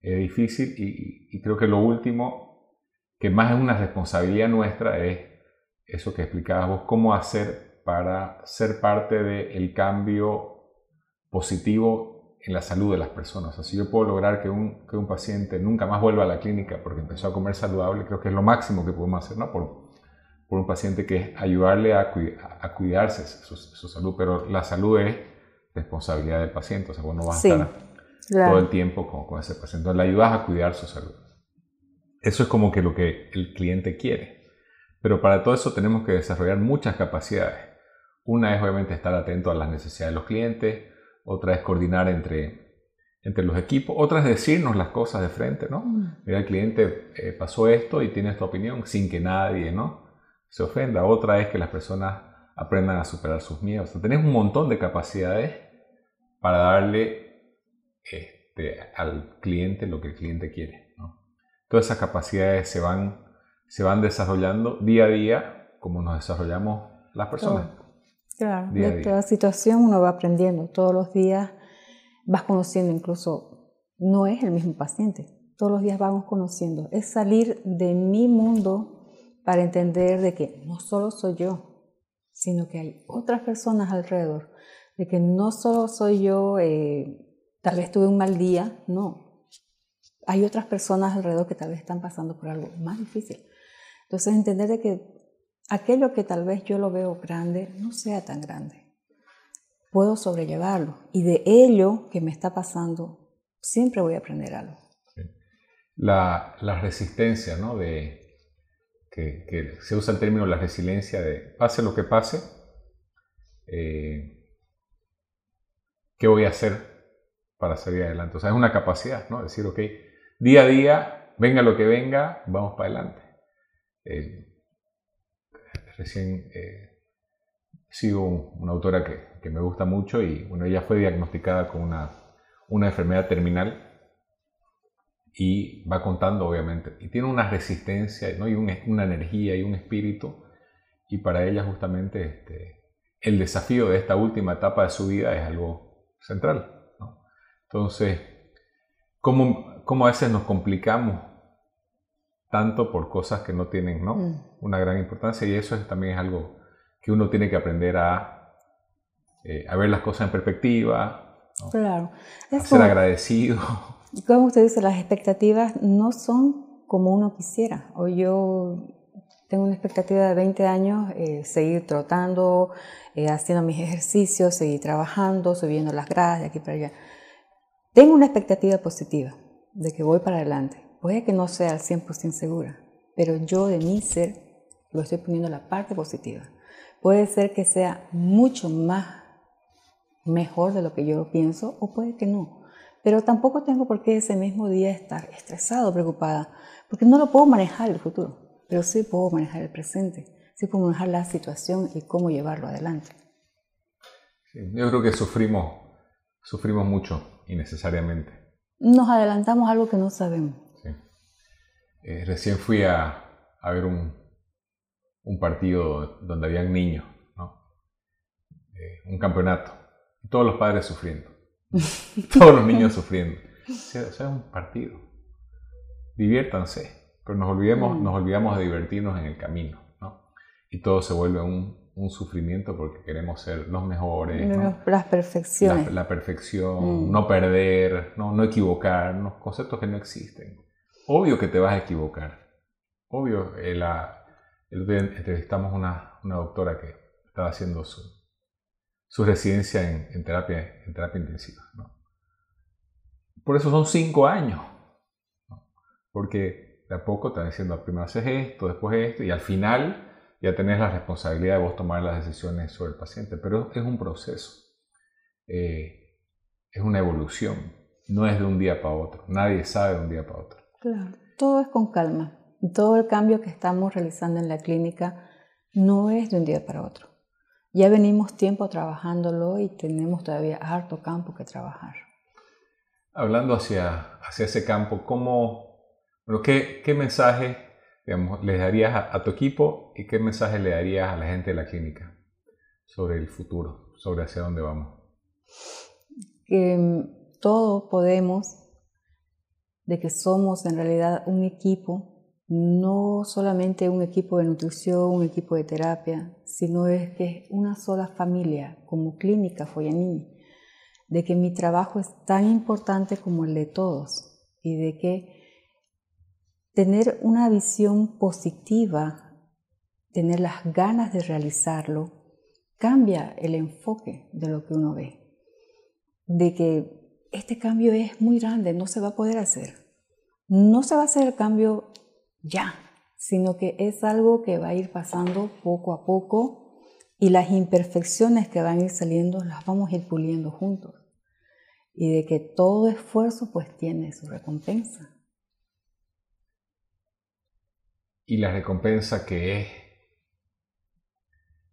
es difícil y, creo que lo último, que más es una responsabilidad nuestra, es eso que explicabas vos, cómo hacer para ser parte del cambio positivo en la salud de las personas. O sea, si yo puedo lograr que un, que un, paciente nunca más vuelva a la clínica porque empezó a comer saludable, creo que es lo máximo que podemos hacer ¿no? por, por un paciente, que es ayudarle a, a cuidarse su, su, salud, pero la salud es responsabilidad del paciente, o sea, vos no vas a estar todo el tiempo con, con ese paciente. Entonces, le ayudas a cuidar su salud. Eso es como que lo que el cliente quiere. Pero para todo eso tenemos que desarrollar muchas capacidades. Una es obviamente estar atento a las necesidades de los clientes, otra es coordinar entre, entre los equipos, otra es decirnos las cosas de frente, ¿no? Mm. Mira, el cliente eh, pasó esto y tiene esta opinión sin que nadie, ¿no? Se ofenda. Otra es que las personas aprendan a superar sus miedos. O tenés un montón de capacidades para darle este, al cliente lo que el cliente quiere, ¿no? Todas esas capacidades se van, se van desarrollando día a día como nos desarrollamos las personas. Claro, de cada situación uno va aprendiendo. Todos los días vas conociendo, incluso no es el mismo paciente. Todos los días vamos conociendo. Es salir de mi mundo para entender de que no solo soy yo, sino que hay otras personas alrededor. De que no solo soy yo, eh, tal vez tuve un mal día, no. Hay otras personas alrededor que tal vez están pasando por algo más difícil. Entonces entender de que aquello que tal vez yo lo veo grande no sea tan grande. Puedo sobrellevarlo y de ello que me está pasando siempre voy a aprender algo. La, resistencia, ¿no? De, que, se usa el término la resiliencia de pase lo que pase, eh, ¿qué voy a hacer para salir adelante? O sea, es una capacidad, ¿no? Decir, ok, día a día, venga lo que venga, vamos para adelante. Eh, recién eh, sigo una autora que, que, me gusta mucho y bueno, ella fue diagnosticada con una, una enfermedad terminal y va contando obviamente y tiene una resistencia ¿no? y una energía y un espíritu y para ella justamente este, el desafío de esta última etapa de su vida es algo central. Entonces, ¿cómo, ¿cómo, a veces nos complicamos tanto por cosas que no tienen ¿no? Mm. una gran importancia y eso también es algo que uno tiene que aprender a, eh, a ver las cosas en perspectiva, claro. a ser agradecido. Como usted dice, las expectativas no son como uno quisiera. O yo tengo una expectativa de 20 años, eh, seguir trotando, eh, haciendo mis ejercicios, seguir trabajando, subiendo las gradas de aquí para allá. Tengo una expectativa positiva de que voy para adelante Puede que no sea al 100% segura, pero yo de mi ser lo estoy poniendo la parte positiva. Puede ser que sea mucho más mejor de lo que yo pienso o puede que no. Pero tampoco tengo por qué ese mismo día estar estresado, preocupada, porque no lo puedo manejar el futuro, pero sí puedo manejar el presente, sí puedo manejar la situación y cómo llevarlo adelante. yo creo que sufrimos, sufrimos mucho innecesariamente. Nos adelantamos a algo que no sabemos. Eh, recién fui a, ver un, partido donde habían niños, eh, un campeonato, todos los padres sufriendo, todos los niños sufriendo. O sea, es un partido. Diviértanse, pero nos olvidemos, mm. nos olvidamos de divertirnos en el camino, Y todo se vuelve un, sufrimiento porque queremos ser los mejores. Las perfecciones. La, perfección, mm. no perder, ¿no? no equivocarnos, conceptos que no existen. Obvio que te vas a equivocar. Obvio, eh, el, entrevistamos una, una doctora que estaba haciendo su, su residencia en, terapia, en terapia intensiva. Por eso son cinco años. Porque de a poco te van diciendo, primero haces esto, después esto, y al final ya tenés la responsabilidad de vos tomar las decisiones sobre el paciente. Pero es un proceso. Eh, es una evolución. No es de un día para otro. Nadie sabe de un día para otro. Claro, todo es con calma. Todo el cambio que estamos realizando en la clínica no es de un día para otro. Ya venimos tiempo trabajándolo y tenemos todavía harto campo que trabajar. Hablando hacia, hacia ese campo, ¿cómo, qué, qué, mensaje le darías a, tu equipo y qué mensaje le darías a la gente de la clínica sobre el futuro, sobre hacia dónde vamos? Que mm, todos podemos de que somos en realidad un equipo, no solamente un equipo de nutrición, un equipo de terapia, sino es que es una sola familia, como Clínica Foyanini, de que mi trabajo es tan importante como el de todos y de que tener una visión positiva, tener las ganas de realizarlo, cambia el enfoque de lo que uno ve. De que este cambio es muy grande, no se va a poder hacer. No se va a hacer el cambio ya, sino que es algo que va a ir pasando poco a poco Y las imperfecciones que van a ir saliendo las vamos a ir puliendo juntos. Y de que todo esfuerzo pues tiene su recompensa. Y la recompensa que es,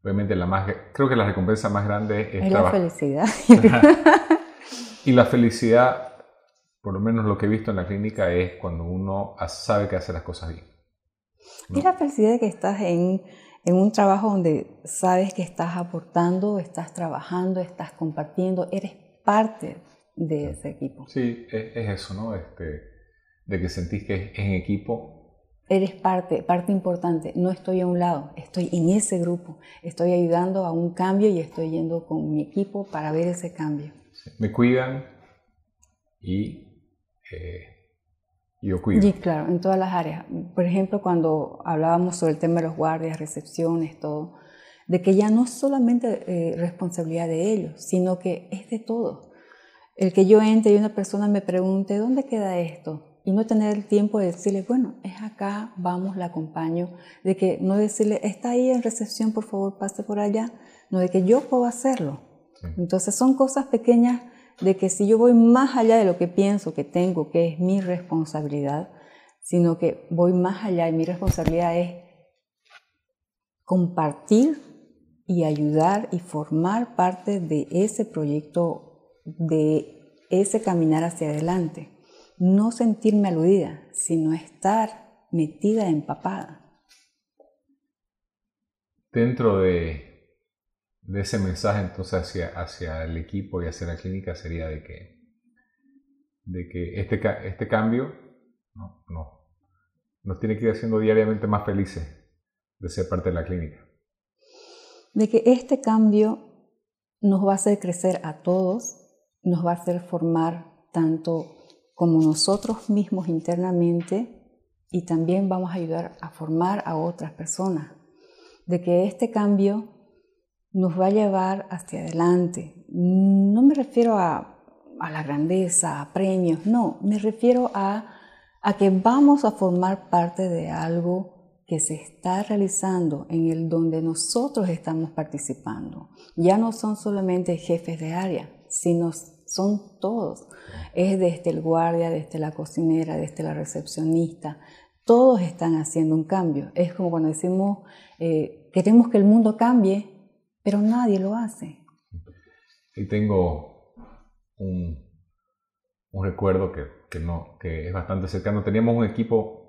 obviamente la más, creo que la recompensa más grande es, es la felicidad. y la felicidad, por lo menos lo que he visto en la clínica, es cuando uno sabe que hace las cosas bien. Y la felicidad de que estás en, en un trabajo donde sabes que estás aportando, estás trabajando, estás compartiendo, eres parte de ese equipo. Sí, es, eso, ¿no? Este, de que sentís que es en equipo. Eres parte, parte importante. No estoy a un lado, estoy en ese grupo. Estoy ayudando a un cambio y estoy yendo con mi equipo para ver ese cambio. Me cuidan y eh, yo cuido. Sí, claro, en todas las áreas. Por ejemplo, cuando hablábamos sobre el tema de los guardias, recepciones, todo, de que ya no es solamente eh, responsabilidad de ellos, sino que es de todos. El que yo entre y una persona me pregunte, ¿dónde queda esto? Y no tener el tiempo de decirle, bueno, es acá, vamos, la acompaño. De que no decirle, está ahí en recepción, por favor, pase por allá. No, de que yo puedo hacerlo. Entonces son cosas pequeñas de que si yo voy más allá de lo que pienso que tengo, que es mi responsabilidad, sino que voy más allá y mi responsabilidad es compartir y ayudar y formar parte de ese proyecto, de ese caminar hacia adelante. No sentirme aludida, sino estar metida, empapada. Dentro de de ese mensaje entonces hacia, hacia el equipo y hacia la clínica sería de que, de que este, este cambio no, no, nos tiene que ir haciendo diariamente más felices de ser parte de la clínica. De que este cambio nos va a hacer crecer a todos, nos va a hacer formar tanto como nosotros mismos internamente y también vamos a ayudar a formar a otras personas. De que este cambio nos va a llevar hacia adelante. No me refiero a, a la grandeza, a premios, no, me refiero a, a que vamos a formar parte de algo que se está realizando en el donde nosotros estamos participando. Ya no son solamente jefes de área, sino son todos. Es desde el guardia, desde la cocinera, desde la recepcionista. Todos están haciendo un cambio. Es como cuando decimos, eh, queremos que el mundo cambie, pero nadie lo hace. Y tengo un, un recuerdo que, que, no, que es bastante cercano. Teníamos un equipo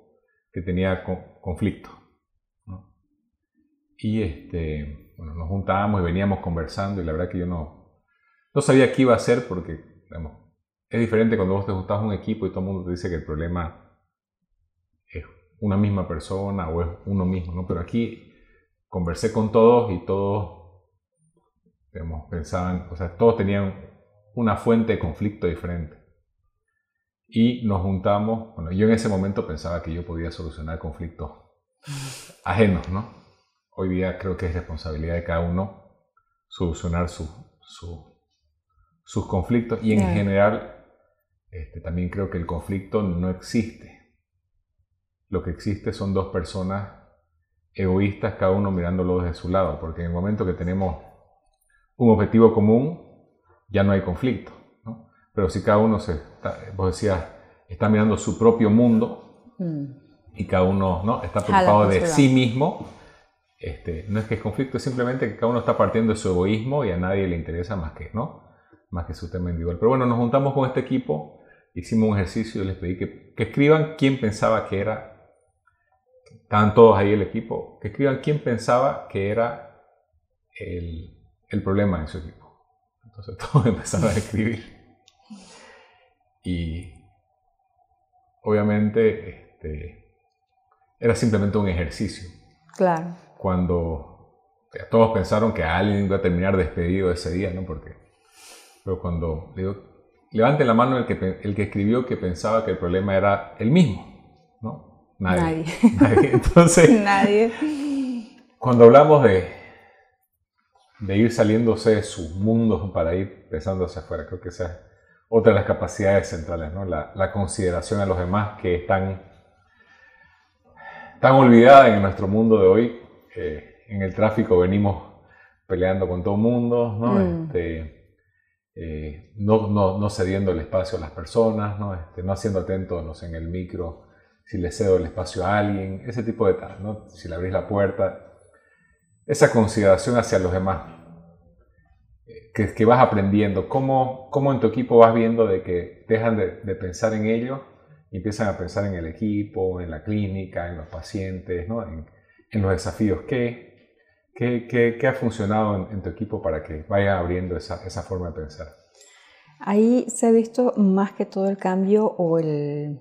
que tenía conflicto. Y este, bueno, nos juntábamos y veníamos conversando y la verdad que yo no, no sabía qué iba a hacer porque es diferente cuando vos te juntás un equipo y todo el mundo te dice que el problema es una misma persona o es uno mismo, ¿no? Pero aquí conversé con todos y todos pensaban, o sea, todos tenían una fuente de conflicto diferente. Y nos juntamos, bueno, yo en ese momento pensaba que yo podía solucionar conflictos ajenos, ¿no? Hoy día creo que es responsabilidad de cada uno solucionar su, sus conflictos y en general este, también creo que el conflicto no existe. Lo que existe son dos personas egoístas, cada uno mirándolo desde su lado, porque en el momento que tenemos un objetivo común, ya no hay conflicto. ¿no? Pero si cada uno se, está, vos decías, está mirando su propio mundo mm. y cada uno ¿no? está preocupado de sí mismo, este, no es que es conflicto, es simplemente que cada uno está partiendo de su egoísmo y a nadie le interesa más que, ¿no? Más que su tema individual. Pero bueno, nos juntamos con este equipo, hicimos un ejercicio y les pedí que, que escriban quién pensaba que era, estaban todos ahí el equipo, que escriban quién pensaba que era el, el problema en su equipo. Entonces todos empezaron a escribir. Y obviamente este, era simplemente un ejercicio. Claro. Cuando todos pensaron que alguien iba a terminar despedido ese día, ¿no? Porque, pero cuando digo, levante la mano el que, el que escribió que pensaba que el problema era el mismo, ¿no? Nadie. Nadie. Nadie. Entonces, Nadie. Cuando hablamos de, de ir saliéndose de sus mundos para ir pensando hacia afuera. Creo que esa es otra de las capacidades centrales, ¿no? la, la consideración a los demás que están tan olvidada en nuestro mundo de hoy. en el tráfico venimos peleando con todo el mundo, ¿no? Mm. Este, eh, no, no, cediendo el espacio a las personas, ¿no? Este, haciendo atentos en el micro si le cedo el espacio a alguien, ese tipo de tal, ¿no? Si le abrís la puerta, esa consideración hacia los demás eh, que, que vas aprendiendo, ¿cómo, ¿cómo, en tu equipo vas viendo de que dejan de, de, pensar en ello y empiezan a pensar en el equipo, en la clínica, en los pacientes, ¿no? en, los desafíos? ¿Qué, qué, ha funcionado en, tu equipo para que vaya abriendo esa forma de pensar? Ahí se ha visto más que todo el cambio o el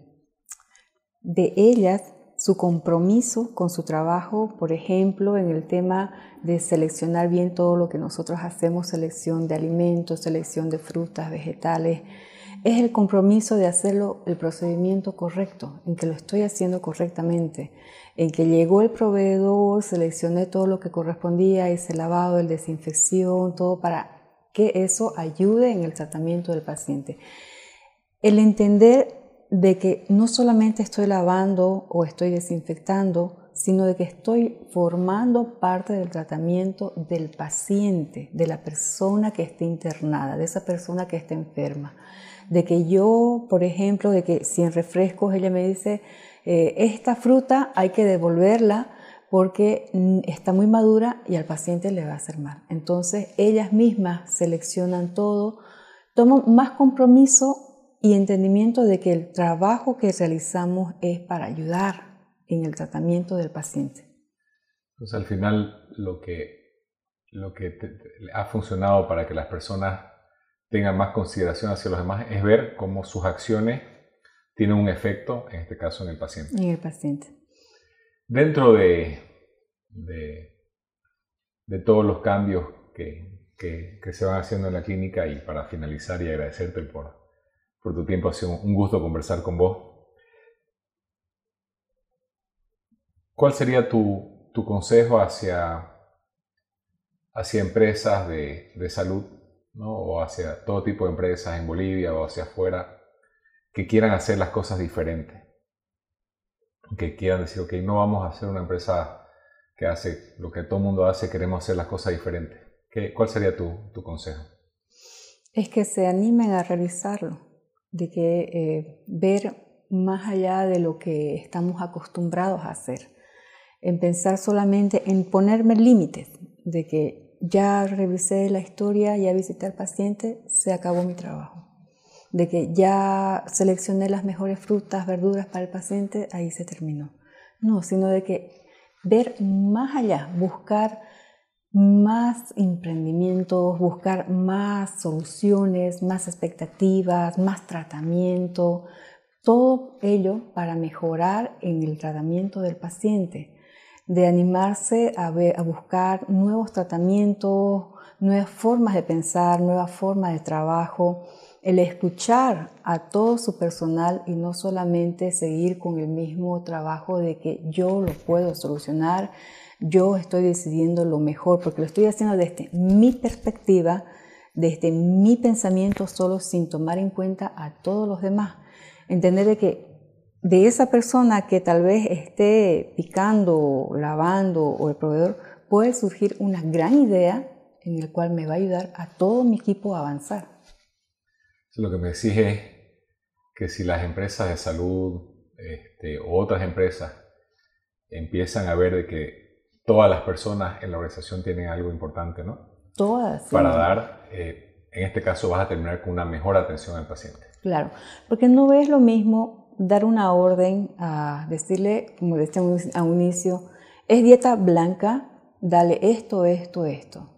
de ellas su compromiso con su trabajo, por ejemplo, en el tema de seleccionar bien todo lo que nosotros hacemos, selección de alimentos, selección de frutas, vegetales, es el compromiso de hacerlo el procedimiento correcto, en que lo estoy haciendo correctamente, en que llegó el proveedor, seleccioné todo lo que correspondía, hice lavado, el desinfección, todo para que eso ayude en el tratamiento del paciente. El entender de que no solamente estoy lavando o estoy desinfectando, sino de que estoy formando parte del tratamiento del paciente, de la persona que esté internada, de esa persona que esté enferma. De que yo, por ejemplo, de que si en refrescos ella me dice, eh, esta fruta hay que devolverla porque mm, está muy madura y al paciente le va a hacer mal. Entonces ellas mismas seleccionan todo, toman más compromiso y entendimiento de que el trabajo que realizamos es para ayudar en el tratamiento del paciente. Entonces al final lo que, lo que ha funcionado para que las personas tengan más consideración hacia los demás es ver cómo sus acciones tienen un efecto, en este caso en el paciente. En el paciente. Dentro de, de, de todos los cambios que, que, que se van haciendo en la clínica y para finalizar y agradecerte por, por tu tiempo. Ha sido un gusto conversar con vos. ¿Cuál sería tu, tu consejo hacia, hacia empresas de, de salud o hacia todo tipo de empresas en Bolivia o hacia afuera que quieran hacer las cosas diferentes? Que quieran decir, ok, no vamos a hacer una empresa que hace lo que todo el mundo hace, queremos hacer las cosas diferentes. ¿Qué, ¿Cuál sería tu, tu consejo? Es que se animen a realizarlo de que eh, ver más allá de lo que estamos acostumbrados a hacer, en pensar solamente en ponerme límites, de que ya revisé la historia, ya visité al paciente, se acabó mi trabajo, de que ya seleccioné las mejores frutas, verduras para el paciente, ahí se terminó. No, sino de que ver más allá, buscar más emprendimientos, buscar más soluciones, más expectativas, más tratamiento, todo ello para mejorar en el tratamiento del paciente, de animarse a, buscar nuevos tratamientos, nuevas formas de pensar, nuevas formas de trabajo, el escuchar a todo su personal y no solamente seguir con el mismo trabajo de que yo lo puedo solucionar, yo estoy decidiendo lo mejor, porque lo estoy haciendo desde mi perspectiva, desde mi pensamiento solo sin tomar en cuenta a todos los demás. Entender de que de esa persona que tal vez esté picando, lavando o el proveedor, puede surgir una gran idea en el cual me va a ayudar a todo mi equipo a avanzar. Lo que me exige que si las empresas de salud este, o otras empresas empiezan a ver de que todas las personas en la organización tienen algo importante, ¿no? Todas. Sí. Para dar, eh, en este caso vas a terminar con una mejor atención al paciente. Claro, porque no es lo mismo dar una orden a decirle, como decía a un inicio, es dieta blanca, dale esto, esto, esto.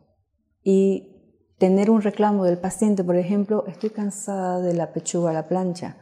Y tener un reclamo del paciente, por ejemplo, estoy cansada de la pechuga a la plancha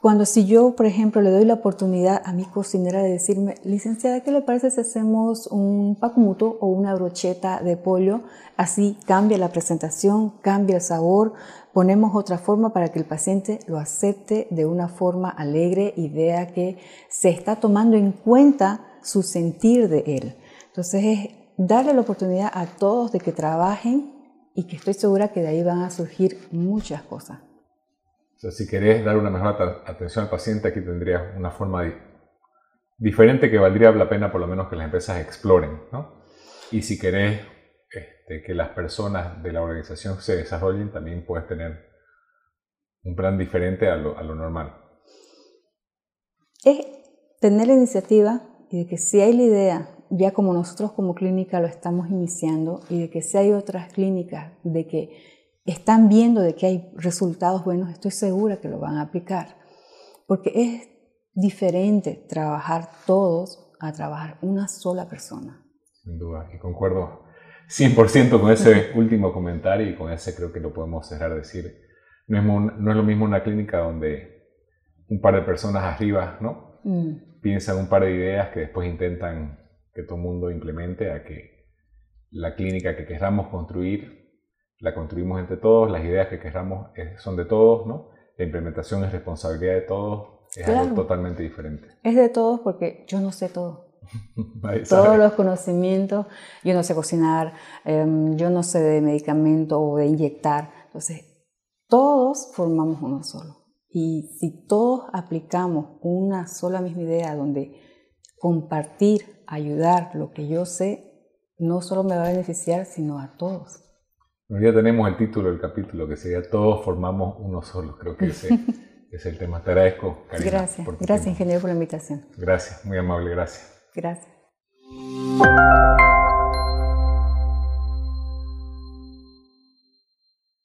cuando si yo, por ejemplo, le doy la oportunidad a mi cocinera de decirme, licenciada, ¿qué le parece si hacemos un pacumuto o una brocheta de pollo? Así cambia la presentación, cambia el sabor, ponemos otra forma para que el paciente lo acepte de una forma alegre y vea que se está tomando en cuenta su sentir de él. Entonces es darle la oportunidad a todos de que trabajen y que estoy segura que de ahí van a surgir muchas cosas. O sea, si querés dar una mejor atención al paciente, aquí tendrías una forma diferente que valdría la pena por lo menos que las empresas exploren, ¿no? Y si querés de que las personas de la organización se desarrollen, también puedes tener un plan diferente a lo, a lo normal. Es tener la iniciativa y de que si hay la idea, ya como nosotros como clínica lo estamos iniciando, y de que si hay otras clínicas de que están viendo de que hay resultados buenos, estoy segura que lo van a aplicar. Porque es diferente trabajar todos a trabajar una sola persona. Sin duda, y concuerdo 100% con ese último comentario y con ese creo que lo podemos cerrar decir. No es, no es lo mismo una clínica donde un par de personas arriba, ¿no? Mm. Piensan un par de ideas que después intentan que todo el mundo implemente a que la clínica que queramos construir la construimos entre todos, las ideas que queramos eh, son de todos, ¿no? La implementación es responsabilidad de todos, es algo totalmente diferente. Es de todos porque yo no sé todo. Todos los conocimientos, yo no sé cocinar, em, yo no sé de medicamento o de inyectar. Entonces, todos formamos uno solo. Y si todos aplicamos una sola misma idea donde compartir, ayudar lo que yo sé, no solo me va a beneficiar, sino a todos. Ya tenemos el título del capítulo que sería Todos formamos uno solo. Creo que ese es el tema. Te agradezco, Karina. Gracias, gracias ingeniero por la invitación. Gracias, muy amable, gracias. Gracias.